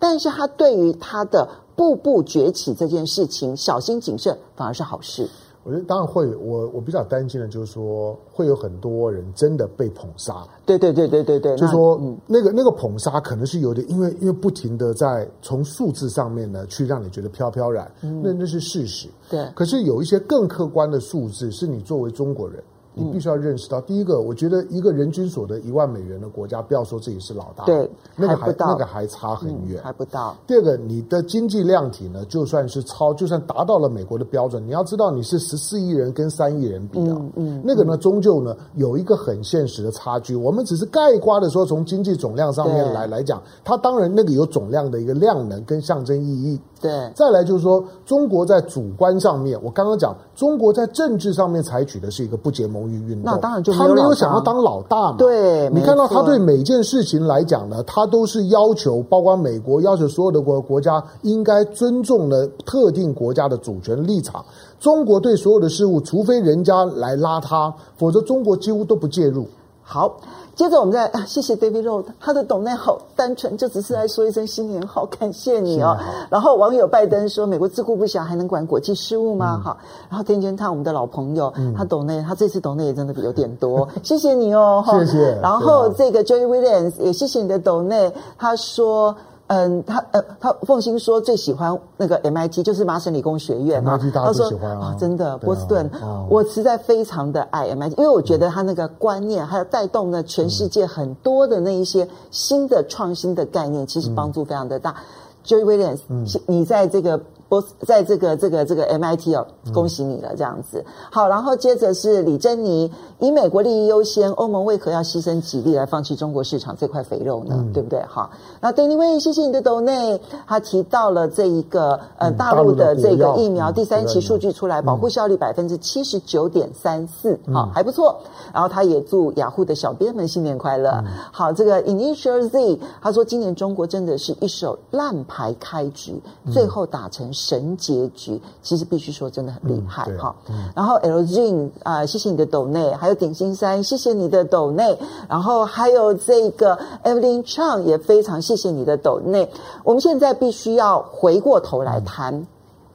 但是他对于他的步步崛起这件事情，小心谨慎反而是好事。我觉得当然会，我我比较担心的，就是说会有很多人真的被捧杀。对对对对对对，就是说那、个那个捧杀可能是有点，因为因为不停的在从数字上面呢去让你觉得飘飘然，嗯、那那是事实。对，可是有一些更客观的数字，是你作为中国人。你必须要认识到，第一个，我觉得一个人均所得一万美元的国家，不要说自己是老大，对，那个还那个还差很远，还不到。第二个，你的经济量体呢，就算是超，就算达到了美国的标准，你要知道你是十四亿人跟三亿人比的，嗯，那个呢，终究呢有一个很现实的差距。我们只是概括的说，从经济总量上面来来讲，它当然那个有总量的一个量能跟象征意义。对，再来就是说，中国在主观上面，我刚刚讲，中国在政治上面采取的是一个不结盟运运动，那当然就没他没有想要当老大嘛。对，你看到他对每件事情来讲呢，他都是要求，包括美国要求所有的国国家应该尊重的特定国家的主权立场。中国对所有的事物，除非人家来拉他，否则中国几乎都不介入。好。接着我们再谢谢 David Road，他的懂内好单纯，就只是来说一声新年好，感谢你哦。然后网友拜登说，美国自顾不暇，还能管国际事务吗？好、嗯，然后天天看我们的老朋友，嗯、他懂内，他这次懂内也真的有点多，谢谢你哦。谢谢。然后这个 Joey Williams 也谢谢你的懂内，他说。嗯，他呃，他凤新说最喜欢那个 MIT，就是麻省理工学院嘛。MIT 大家都喜欢啊，哦、真的，波士顿，我实在非常的爱 MIT，因为我觉得他那个观念，还有带动了全世界很多的那一些新的创新的概念，其实帮助非常的大。Joey Williams，你在这个。在这个这个这个 MIT 哦，恭喜你了，这样子。好，然后接着是李珍妮，以美国利益优先，欧盟为何要牺牲己力来放弃中国市场这块肥肉呢？嗯、对不对？好，那 Danny Way，谢谢你的抖内，他提到了这一个呃大陆的这个疫苗第三期数据出来，保护效率百分之七十九点三四，好，还不错。然后他也祝雅虎的小编们新年快乐。嗯、好，这个 Initial Z，他说今年中国真的是一手烂牌开局，最后打成。神结局，其实必须说真的很厉害哈。嗯嗯、然后 LG 啊、呃，谢谢你的抖内，还有点心三，谢谢你的抖内，然后还有这个 Evelyn Chang 也非常谢谢你的抖内。我们现在必须要回过头来谈、嗯、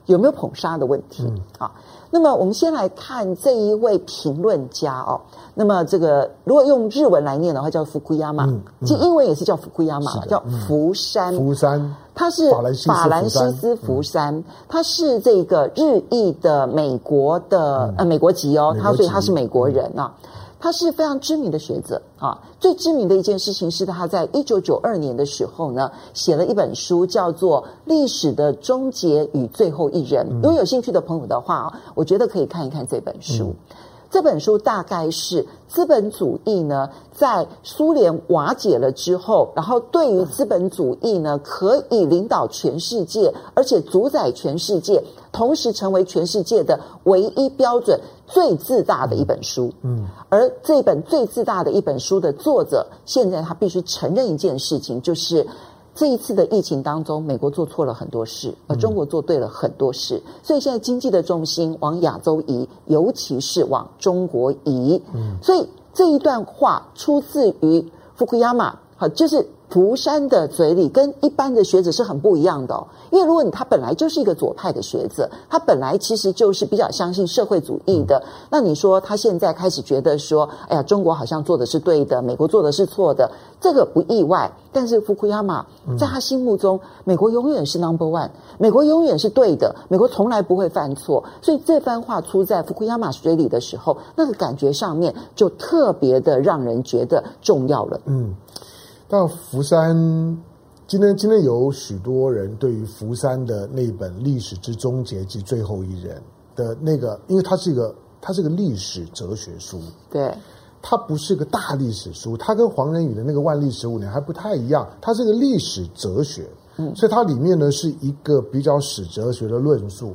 有没有捧杀的问题啊。嗯、那么我们先来看这一位评论家哦。那么这个如果用日文来念的话，叫福库亚马，其实英文也是叫福库亚马，叫福山。福山。他是法兰西斯福山，他是这个日裔的美国的呃美国籍哦，他所以他是美国人啊，他是非常知名的学者啊。最知名的一件事情是他在一九九二年的时候呢，写了一本书，叫做《历史的终结与最后一人》。如果有兴趣的朋友的话啊，我觉得可以看一看这本书。这本书大概是资本主义呢，在苏联瓦解了之后，然后对于资本主义呢，可以领导全世界，而且主宰全世界，同时成为全世界的唯一标准，最自大的一本书。嗯，而这本最自大的一本书的作者，现在他必须承认一件事情，就是。这一次的疫情当中，美国做错了很多事，而中国做对了很多事，嗯、所以现在经济的重心往亚洲移，尤其是往中国移。嗯，所以这一段话出自于福库亚马，好，就是福山的嘴里跟一般的学者是很不一样的哦，因为如果你他本来就是一个左派的学者，他本来其实就是比较相信社会主义的，那你说他现在开始觉得说，哎呀，中国好像做的是对的，美国做的是错的，这个不意外。但是福库亚马在他心目中，美国永远是 number one，美国永远是对的，美国从来不会犯错，所以这番话出在福库亚马嘴里的时候，那个感觉上面就特别的让人觉得重要了。嗯。但福山今天今天有许多人对于福山的那本《历史之终结及最后一人》的那个，因为它是一个它是个历史哲学书，对，它不是个大历史书，它跟黄仁宇的那个《万历十五年》还不太一样，它是个历史哲学，嗯，所以它里面呢是一个比较史哲学的论述。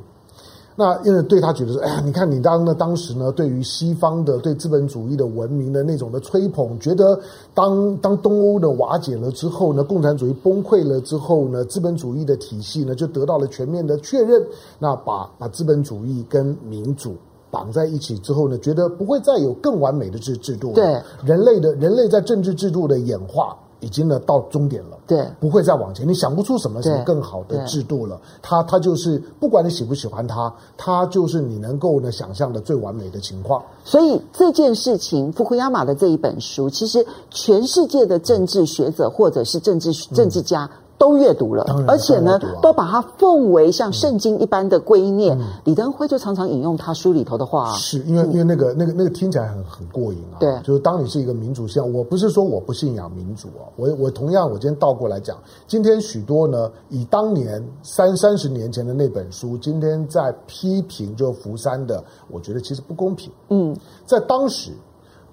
那因为对他觉得说，哎呀，你看你当呢，当时呢，对于西方的对资本主义的文明的那种的吹捧，觉得当当东欧的瓦解了之后呢，共产主义崩溃了之后呢，资本主义的体系呢就得到了全面的确认。那把把资本主义跟民主绑在一起之后呢，觉得不会再有更完美的制制度了。对，人类的人类在政治制度的演化。已经呢到终点了，对，不会再往前。你想不出什么什么更好的制度了。它它就是不管你喜不喜欢它，它就是你能够呢想象的最完美的情况。所以这件事情，福库亚马的这一本书，其实全世界的政治学者或者是政治政治家。嗯都阅读了，而且呢，啊、都把它奉为像圣经一般的圭臬。嗯、李登辉就常常引用他书里头的话，是因为因为那个那个那个听起来很很过瘾啊。对，就是当你是一个民主信仰，我不是说我不信仰民主啊，我我同样，我今天倒过来讲，今天许多呢，以当年三三十年前的那本书，今天在批评就福山的，我觉得其实不公平。嗯，在当时。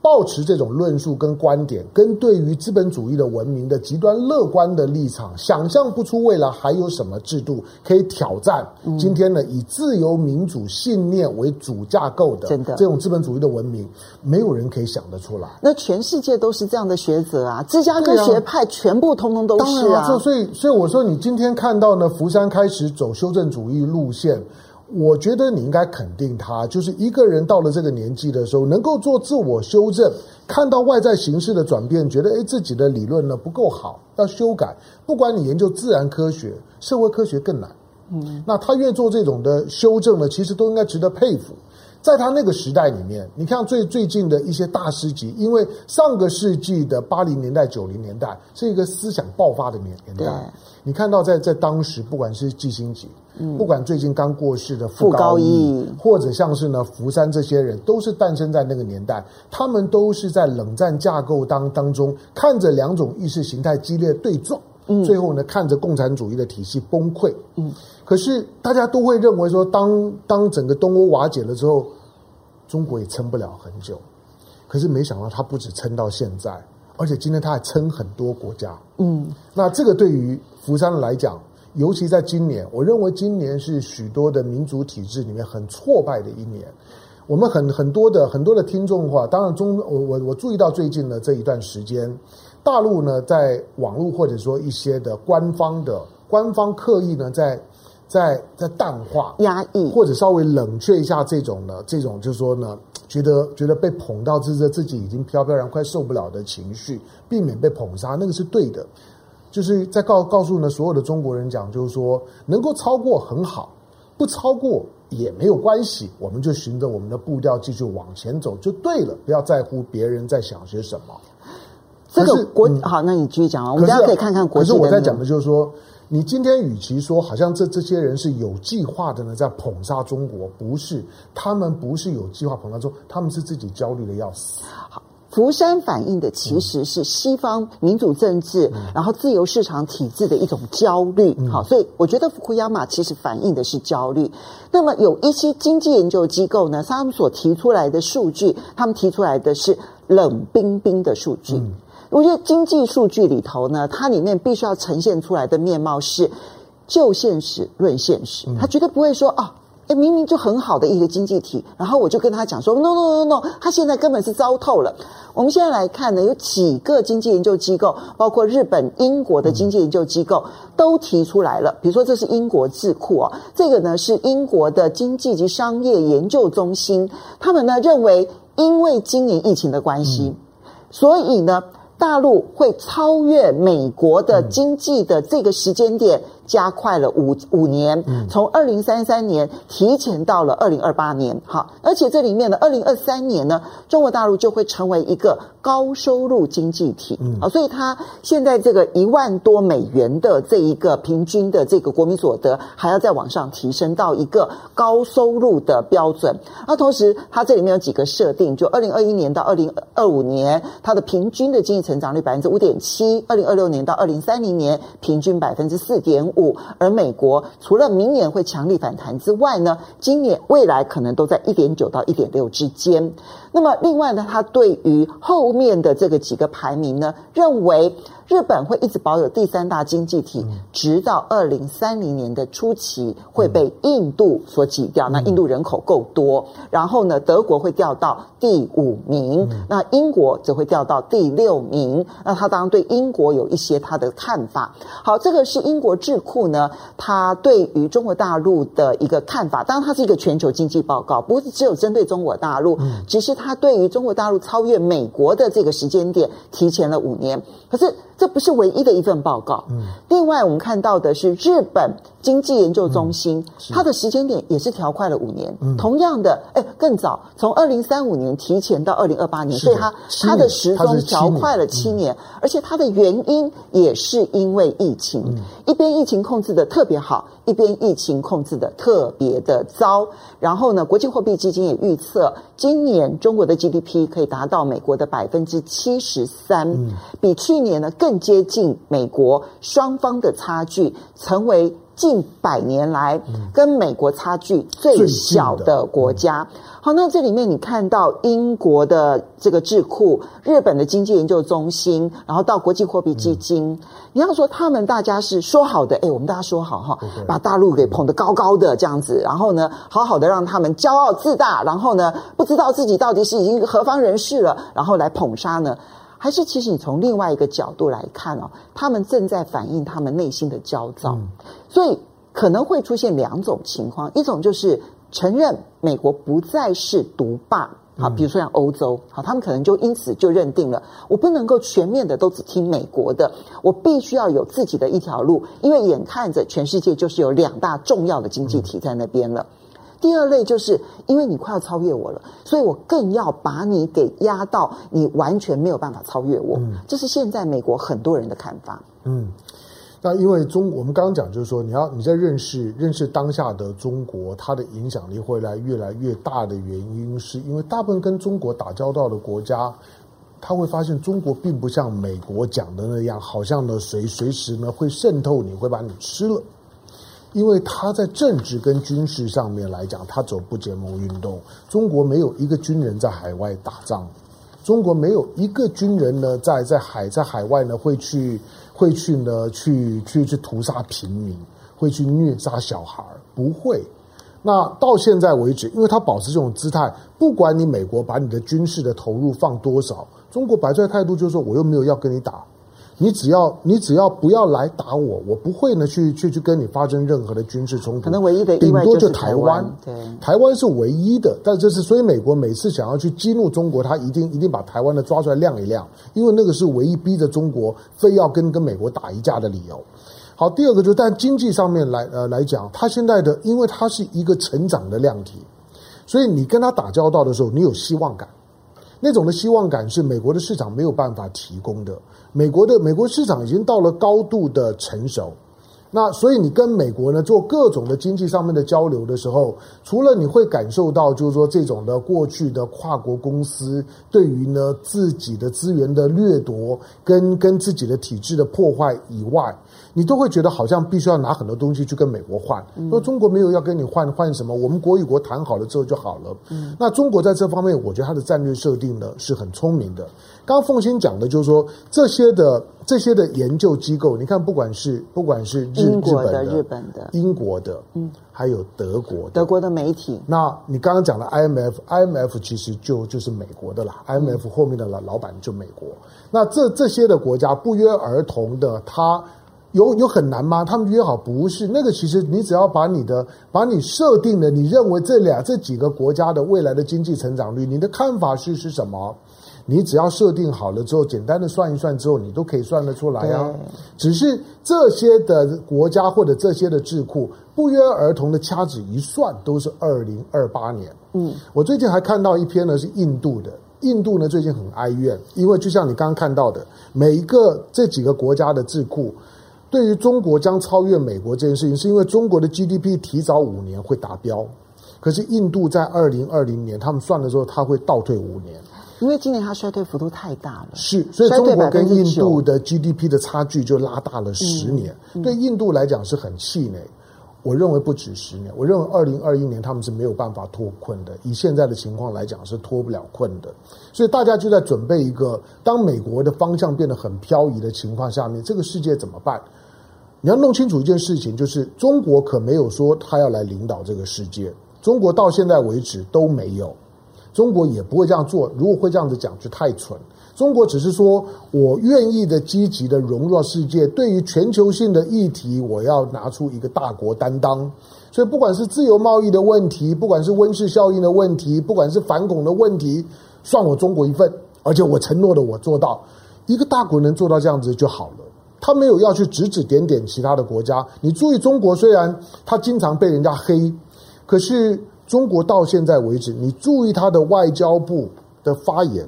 抱持这种论述跟观点，跟对于资本主义的文明的极端乐观的立场，想象不出未来还有什么制度可以挑战今天呢，以自由民主信念为主架构的这种资本主义的文明，没有人可以想得出来。那全世界都是这样的学者啊，芝加哥学派全部通通都是啊。啊所以，所以我说，你今天看到呢，福山开始走修正主义路线。我觉得你应该肯定他，就是一个人到了这个年纪的时候，能够做自我修正，看到外在形势的转变，觉得诶自己的理论呢不够好，要修改。不管你研究自然科学、社会科学更难，嗯，那他愿做这种的修正呢，其实都应该值得佩服。在他那个时代里面，你看最最近的一些大师级，因为上个世纪的八零年代、九零年代是一个思想爆发的年年代。对你看到在在当时，不管是季星级，嗯，不管最近刚过世的傅高义，或者像是呢福山这些人，都是诞生在那个年代。他们都是在冷战架构当当中，看着两种意识形态激烈对撞，嗯，最后呢看着共产主义的体系崩溃，嗯。可是大家都会认为说当，当当整个东欧瓦解了之后，中国也撑不了很久。可是没想到，他不止撑到现在，而且今天他还撑很多国家。嗯，那这个对于福山来讲，尤其在今年，我认为今年是许多的民主体制里面很挫败的一年。我们很很多的很多的听众的话，当然中我我我注意到最近的这一段时间，大陆呢在网络或者说一些的官方的官方刻意呢在。在在淡化、压抑，或者稍微冷却一下这种呢，这种就是说呢，觉得觉得被捧到自自己已经飘飘然快受不了的情绪，避免被捧杀，那个是对的。就是在告告诉呢所有的中国人讲，就是说能够超过很好，不超过也没有关系，我们就循着我们的步调继续往前走就对了，不要在乎别人在想些什么。这个国、嗯、好，那你继续讲啊，我们大家可以看看国际。可是我在讲的就是说。你今天与其说好像这这些人是有计划的呢，在捧杀中国，不是，他们不是有计划捧杀中国，他们是自己焦虑的要死。好，福山反映的其实是西方民主政治，嗯、然后自由市场体制的一种焦虑。嗯、好，所以我觉得福库亚马其实反映的是焦虑。那么有一些经济研究机构呢，他们所提出来的数据，他们提出来的是冷冰冰的数据。嗯我觉得经济数据里头呢，它里面必须要呈现出来的面貌是就现实论现实，它绝对不会说啊，诶明明就很好的一个经济体，然后我就跟他讲说，no no no no，他现在根本是糟透了。我们现在来看呢，有几个经济研究机构，包括日本、英国的经济研究机构都提出来了，比如说这是英国智库啊，这个呢是英国的经济及商业研究中心，他们呢认为，因为今年疫情的关系，所以呢。大陆会超越美国的经济的这个时间点。加快了五五年，从二零三三年提前到了二零二八年，好，而且这里面呢，二零二三年呢，中国大陆就会成为一个高收入经济体，啊，所以它现在这个一万多美元的这一个平均的这个国民所得，还要再往上提升到一个高收入的标准。那同时，它这里面有几个设定，就二零二一年到二零二五年，它的平均的经济成长率百分之五点七，二零二六年到二零三零年平均百分之四点五。而美国除了明年会强力反弹之外呢，今年未来可能都在一点九到一点六之间。那么另外呢，他对于后面的这个几个排名呢，认为。日本会一直保有第三大经济体，直到二零三零年的初期会被印度所挤掉。那印度人口够多，然后呢，德国会掉到第五名，那英国则会掉到第六名。那他当然对英国有一些他的看法。好，这个是英国智库呢，他对于中国大陆的一个看法。当然，它是一个全球经济报告，不是只有针对中国大陆，只是他对于中国大陆超越美国的这个时间点提前了五年。可是。这不是唯一的一份报告。嗯，另外我们看到的是日本经济研究中心，它的时间点也是调快了五年。嗯，同样的，哎，更早，从二零三五年提前到二零二八年，所以它它的时钟调快了七年，而且它的原因也是因为疫情，一边疫情控制的特别好，一边疫情控制的特别的糟。然后呢，国际货币基金也预测，今年中国的 GDP 可以达到美国的百分之七十三，比去年呢更。更接近美国，双方的差距成为近百年来跟美国差距最小的国家。好，那这里面你看到英国的这个智库、日本的经济研究中心，然后到国际货币基金，你要说他们大家是说好的，哎，我们大家说好哈，把大陆给捧得高高的这样子，然后呢，好好的让他们骄傲自大，然后呢，不知道自己到底是已经何方人士了，然后来捧杀呢？还是其实你从另外一个角度来看哦，他们正在反映他们内心的焦躁，嗯、所以可能会出现两种情况：一种就是承认美国不再是独霸，好，比如说像欧洲，好，他们可能就因此就认定了，我不能够全面的都只听美国的，我必须要有自己的一条路，因为眼看着全世界就是有两大重要的经济体在那边了。第二类就是因为你快要超越我了，所以我更要把你给压到你完全没有办法超越我。嗯，这是现在美国很多人的看法。嗯，那因为中我们刚刚讲就是说，你要你在认识认识当下的中国，它的影响力会来越来越大的原因，是因为大部分跟中国打交道的国家，他会发现中国并不像美国讲的那样，好像呢随随时呢会渗透你，会把你吃了。因为他在政治跟军事上面来讲，他走不结盟运动。中国没有一个军人在海外打仗，中国没有一个军人呢在在海在海外呢会去会去呢去去去屠杀平民，会去虐杀小孩儿，不会。那到现在为止，因为他保持这种姿态，不管你美国把你的军事的投入放多少，中国摆出来态度就是说，我又没有要跟你打。你只要你只要不要来打我，我不会呢去去去跟你发生任何的军事冲突。可能唯一的顶多就台湾，对，台湾是唯一的。但这是所以美国每次想要去激怒中国，他一定一定把台湾的抓出来亮一亮，因为那个是唯一逼着中国非要跟跟美国打一架的理由。好，第二个就是但经济上面来呃来讲，它现在的因为它是一个成长的量体，所以你跟他打交道的时候，你有希望感。那种的希望感是美国的市场没有办法提供的。美国的美国市场已经到了高度的成熟，那所以你跟美国呢做各种的经济上面的交流的时候，除了你会感受到就是说这种的过去的跨国公司对于呢自己的资源的掠夺跟跟自己的体制的破坏以外。你都会觉得好像必须要拿很多东西去跟美国换，说中国没有要跟你换换什么，我们国与国谈好了之后就好了。嗯，那中国在这方面，我觉得它的战略设定呢是很聪明的。刚刚凤馨讲的就是说这些的这些的研究机构，你看不管是不管是日英国的、日本的、英国的，嗯，还有德国的、德国的媒体。那你刚刚讲的 IMF，IMF 其实就就是美国的啦，IMF 后面的老老板就美国。那这这些的国家不约而同的，他。有有很难吗？他们约好不是那个，其实你只要把你的把你设定的，你认为这俩这几个国家的未来的经济成长率，你的看法是是什么？你只要设定好了之后，简单的算一算之后，你都可以算得出来啊。只是这些的国家或者这些的智库，不约而同的掐指一算，都是二零二八年。嗯，我最近还看到一篇呢，是印度的。印度呢，最近很哀怨，因为就像你刚刚看到的，每一个这几个国家的智库，对于中国将超越美国这件事情，是因为中国的 GDP 提早五年会达标，可是印度在二零二零年他们算的时候，它会倒退五年，因为今年它衰退幅度太大了。是，所以中国跟印度的 GDP 的差距就拉大了十年，嗯嗯、对印度来讲是很气馁。我认为不止十年，我认为二零二一年他们是没有办法脱困的。以现在的情况来讲，是脱不了困的。所以大家就在准备一个，当美国的方向变得很漂移的情况下面，这个世界怎么办？你要弄清楚一件事情，就是中国可没有说他要来领导这个世界，中国到现在为止都没有，中国也不会这样做。如果会这样子讲，就太蠢。中国只是说，我愿意的积极的融入世界，对于全球性的议题，我要拿出一个大国担当。所以，不管是自由贸易的问题，不管是温室效应的问题，不管是反恐的问题，算我中国一份。而且我承诺的，我做到。一个大国能做到这样子就好了。他没有要去指指点点其他的国家。你注意，中国虽然他经常被人家黑，可是中国到现在为止，你注意他的外交部的发言。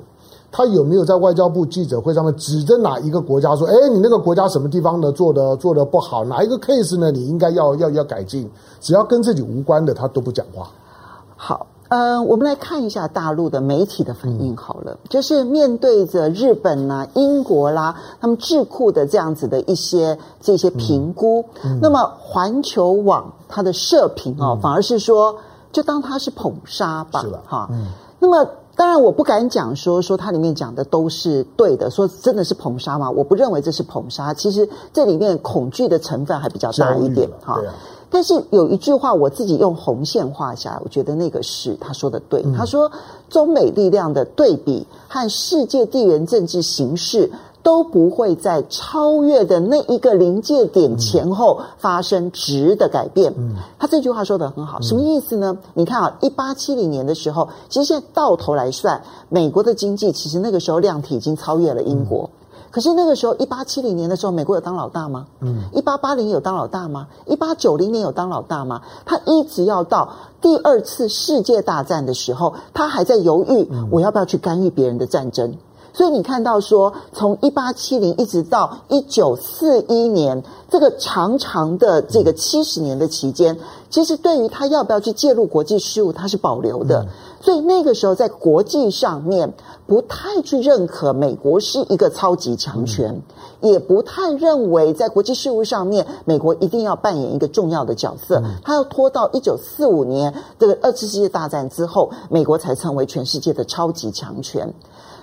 他有没有在外交部记者会上面指着哪一个国家说：“哎，你那个国家什么地方呢做的做的不好？哪一个 case 呢？你应该要要要改进？只要跟自己无关的，他都不讲话。”好，呃，我们来看一下大陆的媒体的反应。好了，嗯、就是面对着日本啦、英国啦，他们智库的这样子的一些这些评估，嗯嗯、那么环球网它的社评哦，嗯、反而是说，就当它是捧杀吧，哈。嗯、那么。当然，我不敢讲说说它里面讲的都是对的，说真的是捧杀吗？我不认为这是捧杀，其实这里面恐惧的成分还比较大一点哈。啊、但是有一句话，我自己用红线画下来，我觉得那个是他说的对。嗯、他说，中美力量的对比和世界地缘政治形势。都不会在超越的那一个临界点前后发生值的改变。嗯，他这句话说的很好，什么意思呢？你看啊，一八七零年的时候，其实现在到头来算，美国的经济其实那个时候量体已经超越了英国。可是那个时候一八七零年的时候，美国有当老大吗？嗯，一八八零有当老大吗？一八九零年有当老大吗？他一直要到第二次世界大战的时候，他还在犹豫，我要不要去干预别人的战争。所以你看到说，从一八七零一直到一九四一年，这个长长的这个七十年的期间，其实对于他要不要去介入国际事务，他是保留的。所以那个时候在国际上面，不太去认可美国是一个超级强权，也不太认为在国际事务上面，美国一定要扮演一个重要的角色。他要拖到一九四五年这个二次世界大战之后，美国才成为全世界的超级强权。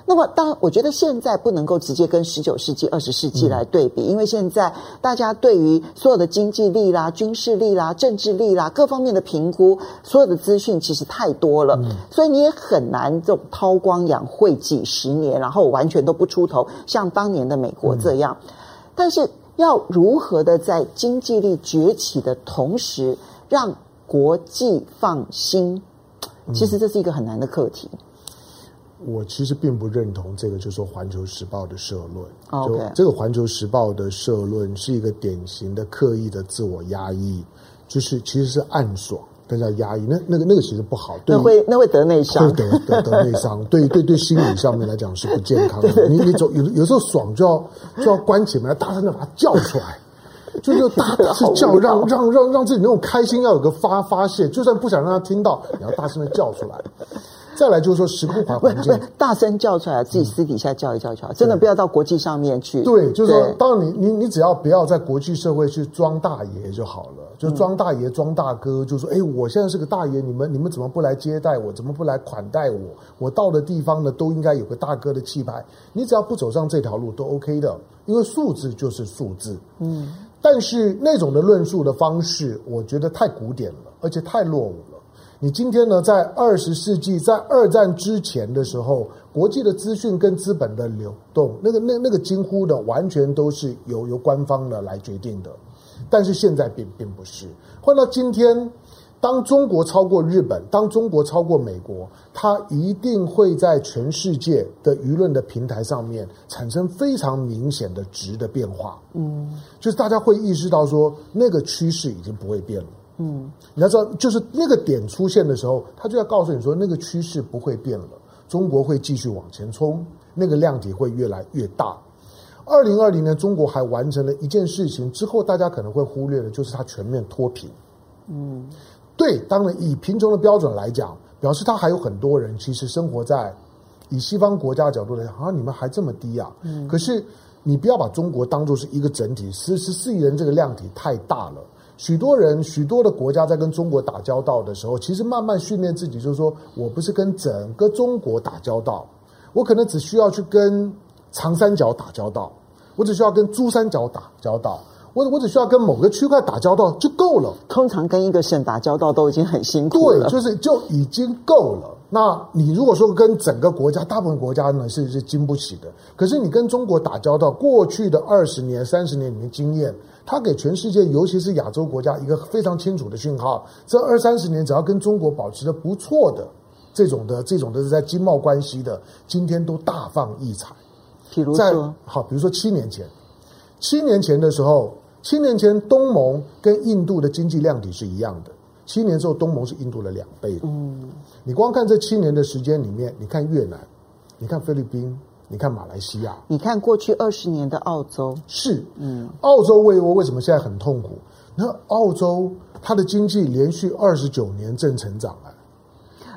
那么，当然，我觉得现在不能够直接跟十九世纪、二十世纪来对比，因为现在大家对于所有的经济力啦、军事力啦、政治力啦各方面的评估，所有的资讯其实太多了，所以你也很难这种韬光养晦几十年，然后完全都不出头，像当年的美国这样。但是，要如何的在经济力崛起的同时，让国际放心，其实这是一个很难的课题。我其实并不认同这个，就是说《环球时报》的社论。OK，就这个《环球时报》的社论是一个典型的刻意的自我压抑，就是其实是暗爽，但是要压抑。那那个那个其实不好，对，那会那会得内伤，会得得得内伤。对对对，心理上面来讲是不健康的。你你走有有时候爽就要就要关起门来，大声的把它叫出来，就是 大声叫，让让让让自己那种开心要有个发发泄，就算不想让他听到，也要大声的叫出来。再来就是说，时空环境，大声叫出来，自己私底下叫一叫就好，真的不要到国际上面去。对，就是说，当然你你你只要不要在国际社会去装大爷就好了，就装大爷装大哥，就说，哎，我现在是个大爷，你们你们怎么不来接待我？怎么不来款待我？我到的地方呢，都应该有个大哥的气派。你只要不走上这条路，都 OK 的，因为数字就是数字。嗯，但是那种的论述的方式，我觉得太古典了，而且太落伍了。你今天呢，在二十世纪，在二战之前的时候，国际的资讯跟资本的流动，那个、那、那个惊呼的完全都是由由官方的来决定的。但是现在并并不是。换到今天，当中国超过日本，当中国超过美国，它一定会在全世界的舆论的平台上面产生非常明显的值的变化。嗯，就是大家会意识到说，那个趋势已经不会变了。嗯，你要知道，就是那个点出现的时候，他就要告诉你说，那个趋势不会变了，中国会继续往前冲，那个量体会越来越大。二零二零年，中国还完成了一件事情之后，大家可能会忽略的，就是它全面脱贫。嗯。对，当然以贫穷的标准来讲，表示他还有很多人其实生活在以西方国家的角度来讲，啊，你们还这么低啊？嗯。可是你不要把中国当做是一个整体，十十四亿人这个量体太大了。许多人、许多的国家在跟中国打交道的时候，其实慢慢训练自己，就是说我不是跟整个中国打交道，我可能只需要去跟长三角打交道，我只需要跟珠三角打交道。我我只需要跟某个区块打交道就够了。通常跟一个省打交道都已经很辛苦了。对，就是就已经够了。那你如果说跟整个国家，大部分国家呢是是经不起的。可是你跟中国打交道，过去的二十年、三十年里面经验，它给全世界，尤其是亚洲国家一个非常清楚的讯号：这二三十年只要跟中国保持的不错的这种的这种的是在经贸关系的，今天都大放异彩。比如说好，比如说七年前，七年前的时候。七年前，东盟跟印度的经济量体是一样的。七年之后，东盟是印度的两倍的。嗯，你光看这七年的时间里面，你看越南，你看菲律宾，你看马来西亚，你看过去二十年的澳洲，是，嗯，澳洲为我为什么现在很痛苦？那澳洲它的经济连续二十九年正成长啊。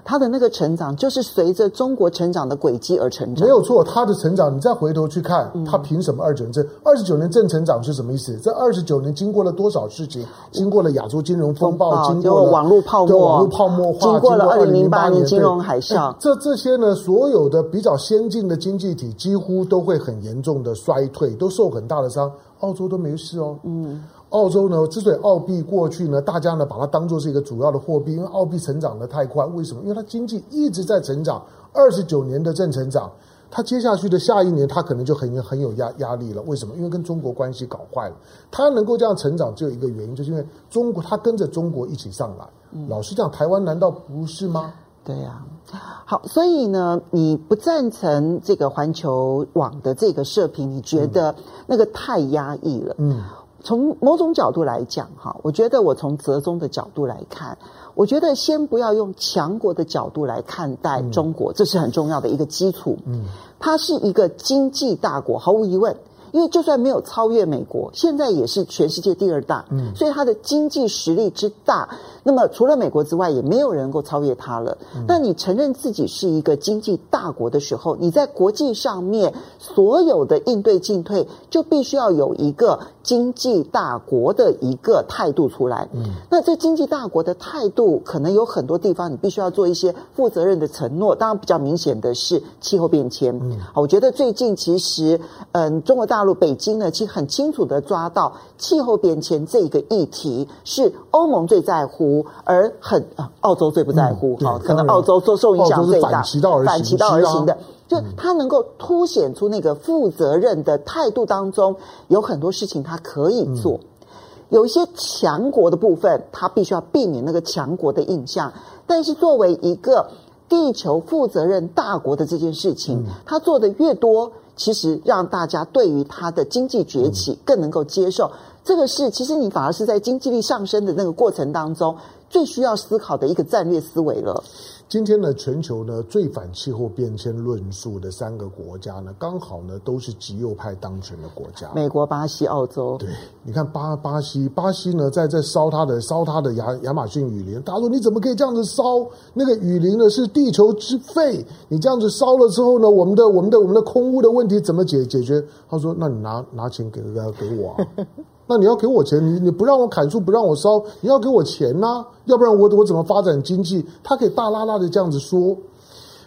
他的那个成长，就是随着中国成长的轨迹而成长。没有错，他的成长，你再回头去看，他凭什么二十九年正？二十九年正成长是什么意思？这二十九年经过了多少事情？经过了亚洲金融风暴，经过了网络泡沫，网络泡沫化，经过了二零零八年金融海啸。这这些呢，所有的比较先进的经济体几乎都会很严重的衰退，都受很大的伤。澳洲都没事哦。嗯。澳洲呢，之所以澳币过去呢，大家呢把它当做是一个主要的货币，因为澳币成长的太快。为什么？因为它经济一直在成长，二十九年的正成长，它接下去的下一年，它可能就很很有压压力了。为什么？因为跟中国关系搞坏了。它能够这样成长，只有一个原因，就是因为中国它跟着中国一起上来。嗯、老实讲，台湾难道不是吗？对呀、啊。好，所以呢，你不赞成这个环球网的这个社评？你觉得那个太压抑了？嗯。从某种角度来讲，哈，我觉得我从折中的角度来看，我觉得先不要用强国的角度来看待中国，这是很重要的一个基础。嗯，它是一个经济大国，毫无疑问。因为就算没有超越美国，现在也是全世界第二大，嗯，所以它的经济实力之大，那么除了美国之外，也没有人能够超越它了。那你承认自己是一个经济大国的时候，你在国际上面所有的应对进退，就必须要有一个经济大国的一个态度出来。嗯，那这经济大国的态度，可能有很多地方你必须要做一些负责任的承诺。当然，比较明显的是气候变迁。嗯，好，我觉得最近其实，嗯，中国大。大陆北京呢，其实很清楚的抓到气候变迁这个议题是欧盟最在乎，而很啊，澳洲最不在乎。好、嗯，可能澳洲受受影响最大，反其道而行，反其道而行的，就他能够凸显出那个负责任的态度当中，有很多事情他可以做。嗯、有一些强国的部分，他必须要避免那个强国的印象。但是作为一个地球负责任大国的这件事情，他做的越多。其实让大家对于他的经济崛起更能够接受，这个是其实你反而是在经济力上升的那个过程当中最需要思考的一个战略思维了。今天呢，全球呢最反气候变迁论述的三个国家呢，刚好呢都是极右派当权的国家：美国、巴西、澳洲。对，你看巴巴西，巴西呢在在烧它的烧它的亚亚马逊雨林，大家说你怎么可以这样子烧？那个雨林呢是地球之肺，你这样子烧了之后呢，我们的我们的我们的空污的问题怎么解解决？他说：那你拿拿钱给给给我啊。那你要给我钱，你你不让我砍树，不让我烧，你要给我钱呐、啊，要不然我我怎么发展经济？他可以大拉拉的这样子说。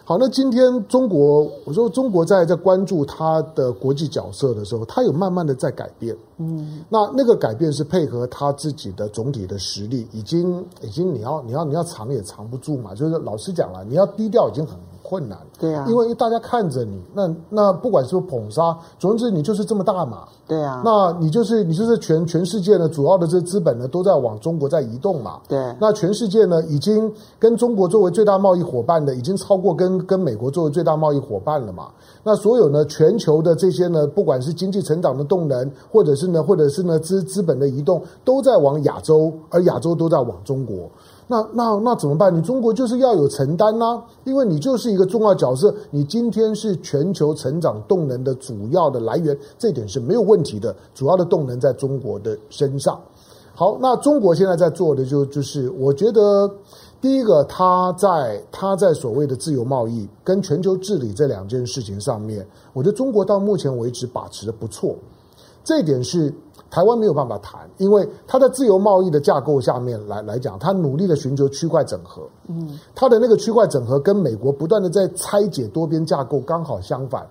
好，那今天中国，我说中国在在关注它的国际角色的时候，它有慢慢的在改变。嗯，那那个改变是配合他自己的总体的实力，已经已经你要你要你要藏也藏不住嘛。就是老实讲了，你要低调已经很困难。对啊，因为大家看着你，那那不管是捧杀，总之你就是这么大嘛。对啊，那你就是你就是全全世界呢，主要的这资本呢都在往中国在移动嘛。对，那全世界呢已经跟中国作为最大贸易伙伴的，已经超过跟跟美国作为最大贸易伙伴了嘛。那所有呢全球的这些呢，不管是经济成长的动能，或者是呢，或者是呢资资本的移动，都在往亚洲，而亚洲都在往中国。那那那怎么办？你中国就是要有承担呐，因为你就是一个重要角色，你今天是全球成长动能的主要的来源，这点是没有问题的。主要的动能在中国的身上。好，那中国现在在做的就就是，我觉得第一个，他在他在所谓的自由贸易跟全球治理这两件事情上面，我觉得中国到目前为止把持的不错，这点是。台湾没有办法谈，因为他在自由贸易的架构下面来来讲，他努力的寻求区块整合。嗯，它的那个区块整合跟美国不断的在拆解多边架构刚好相反。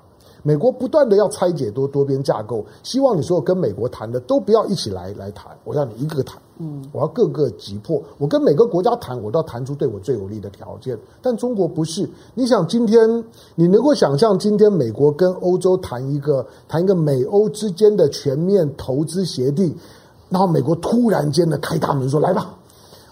美国不断的要拆解多多边架构，希望你所有跟美国谈的都不要一起来来谈，我让你一个个谈，嗯，我要各个击破。我跟每个国家谈，我都要谈出对我最有利的条件。但中国不是，你想今天你能够想象今天美国跟欧洲谈一个谈一个美欧之间的全面投资协定，然后美国突然间的开大门说来吧，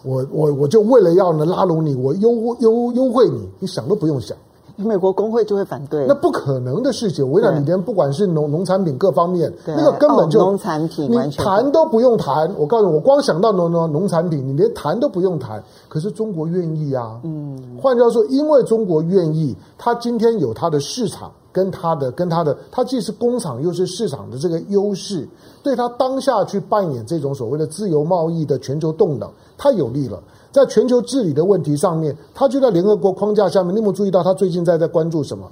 我我我就为了要呢拉拢你，我优优优惠你，你想都不用想。美国工会就会反对，那不可能的事情。我跟你讲，你连不管是农农产品各方面，那个根本就、哦、农产品，你谈都不用谈。我告诉你，我光想到农农农产品，你连谈都不用谈。可是中国愿意啊，嗯，换句话说，因为中国愿意，它今天有它的市场，跟他的跟他的，他既是工厂又是市场的这个优势，对他当下去扮演这种所谓的自由贸易的全球动能，他有利了。在全球治理的问题上面，他就在联合国框架下面。你有没有注意到他最近在在关注什么？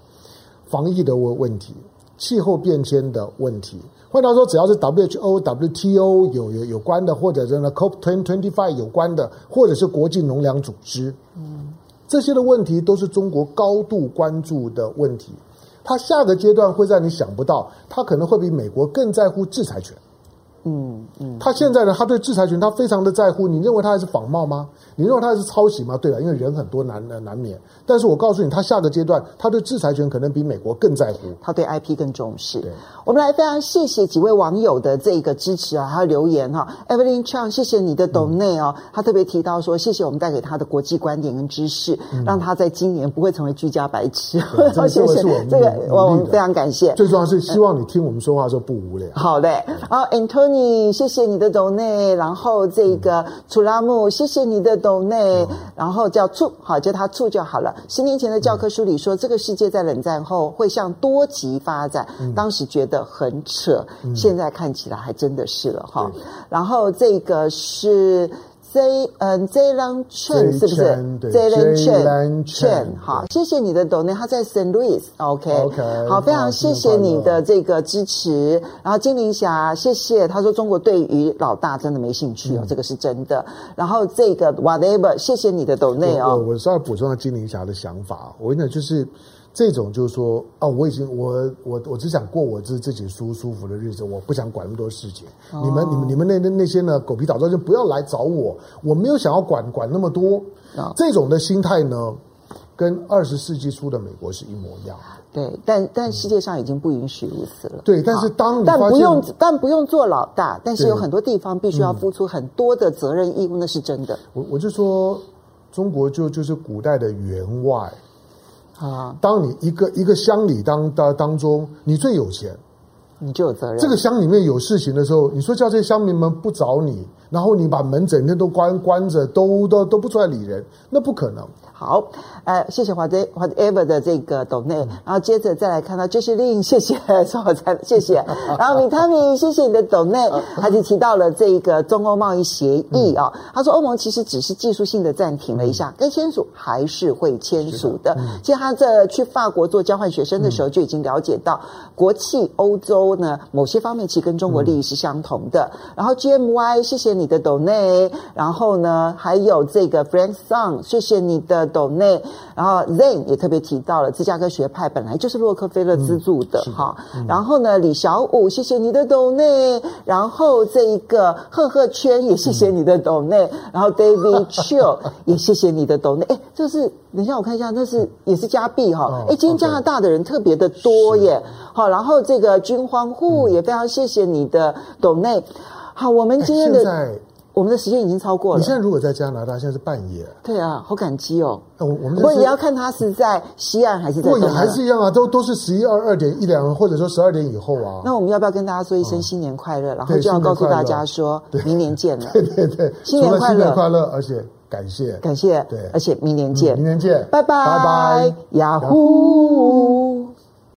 防疫的问问题、气候变迁的问题。换句话说，只要是 WHO、WTO 有有有关的，或者是呢 COP twenty five 有关的，或者是国际农粮组织，嗯，这些的问题都是中国高度关注的问题。他下个阶段会让你想不到，他可能会比美国更在乎制裁权。嗯嗯，他现在呢，他对制裁权他非常的在乎。你认为他还是仿冒吗？你认为他还是抄袭吗？对吧？因为人很多难难免。但是我告诉你，他下个阶段，他对制裁权可能比美国更在乎，他对 IP 更重视。对，我们来非常谢谢几位网友的这个支持啊，还有留言哈。Evelyn Chang，谢谢你的 donate 哦，他特别提到说，谢谢我们带给他的国际观点跟知识，嗯、让他在今年不会成为居家白痴。谢谢这个，我们非常感谢。最重要是希望你听我们说话的时候不无聊。好嘞。你谢谢你的抖内，然后这个楚拉木，谢谢你的抖内，然后叫醋，好叫他醋就好了。十年前的教科书里说，这个世界在冷战后会向多极发展，当时觉得很扯，现在看起来还真的是了哈。然后这个是。Z 嗯，Z Lang Chen 是不是？Z Lang Chen Chen 好，谢谢你的 donate，他在 Saint Louis，OK，、okay, okay, 好，非常谢谢你的这个支持。然后精灵侠，谢谢，他说中国对于老大真的没兴趣哦，嗯、这个是真的。然后这个 Whatever，谢谢你的 donate 哦。我稍微补充下精灵侠的想法，我跟你讲就是。这种就是说，哦，我已经我我我只想过我自自己舒舒服的日子，我不想管那么多事情。哦、你们你们你们那那那些呢狗皮倒灶就不要来找我，我没有想要管管那么多。哦、这种的心态呢，跟二十世纪初的美国是一模一样。对，但但世界上已经不允许如此了。嗯、对，但是当你但不用但不用做老大，但是有很多地方必须要付出很多的责任义务，那是真的。我我就说，中国就就是古代的员外。啊！当你一个一个乡里当当当中，你最有钱，你就有责任。这个乡里面有事情的时候，你说叫这些乡民们不找你，然后你把门整天都关关着，都都都不出来理人，那不可能。好，呃，谢谢华德华德 ever 的这个抖内，然后接着再来看到 Jesse Lin，谢谢 说我才谢谢，然后米汤米，谢谢你的抖内，他就提到了这个中欧贸易协议啊，他说欧盟其实只是技术性的暂停了一下，该签署还是会签署的。其实他在去法国做交换学生的时候就已经了解到，国际欧洲呢某些方面其实跟中国利益是相同的。嗯、然后 GMY，谢谢你的抖内。然后呢，还有这个 Frank Song，谢谢你的抖内。然后 Zen 也特别提到了芝加哥学派本来就是洛克菲勒资助的哈。嗯嗯、然后呢，李小五，谢谢你的斗内。然后这一个赫赫圈也谢谢你的斗内。嗯、然后 David Chill 也谢谢你的斗内。哎，这是等一下我看一下，那是也是加币哈。哎、哦，今天加拿大的人特别的多耶。好，然后这个军荒户也非常谢谢你的斗内。好，我们今天的。我们的时间已经超过了。你现在如果在加拿大，现在是半夜。对啊，好感激哦。我我们不过也要看他是在西岸还是在。不过也还是一样啊，都都是十一二二点一两，或者说十二点以后啊。那我们要不要跟大家说一声新年快乐？然后就要告诉大家说，明年见了。对对对，新年快乐，新年快乐，而且感谢，感谢，对，而且明年见，明年见，拜拜，拜拜，雅虎。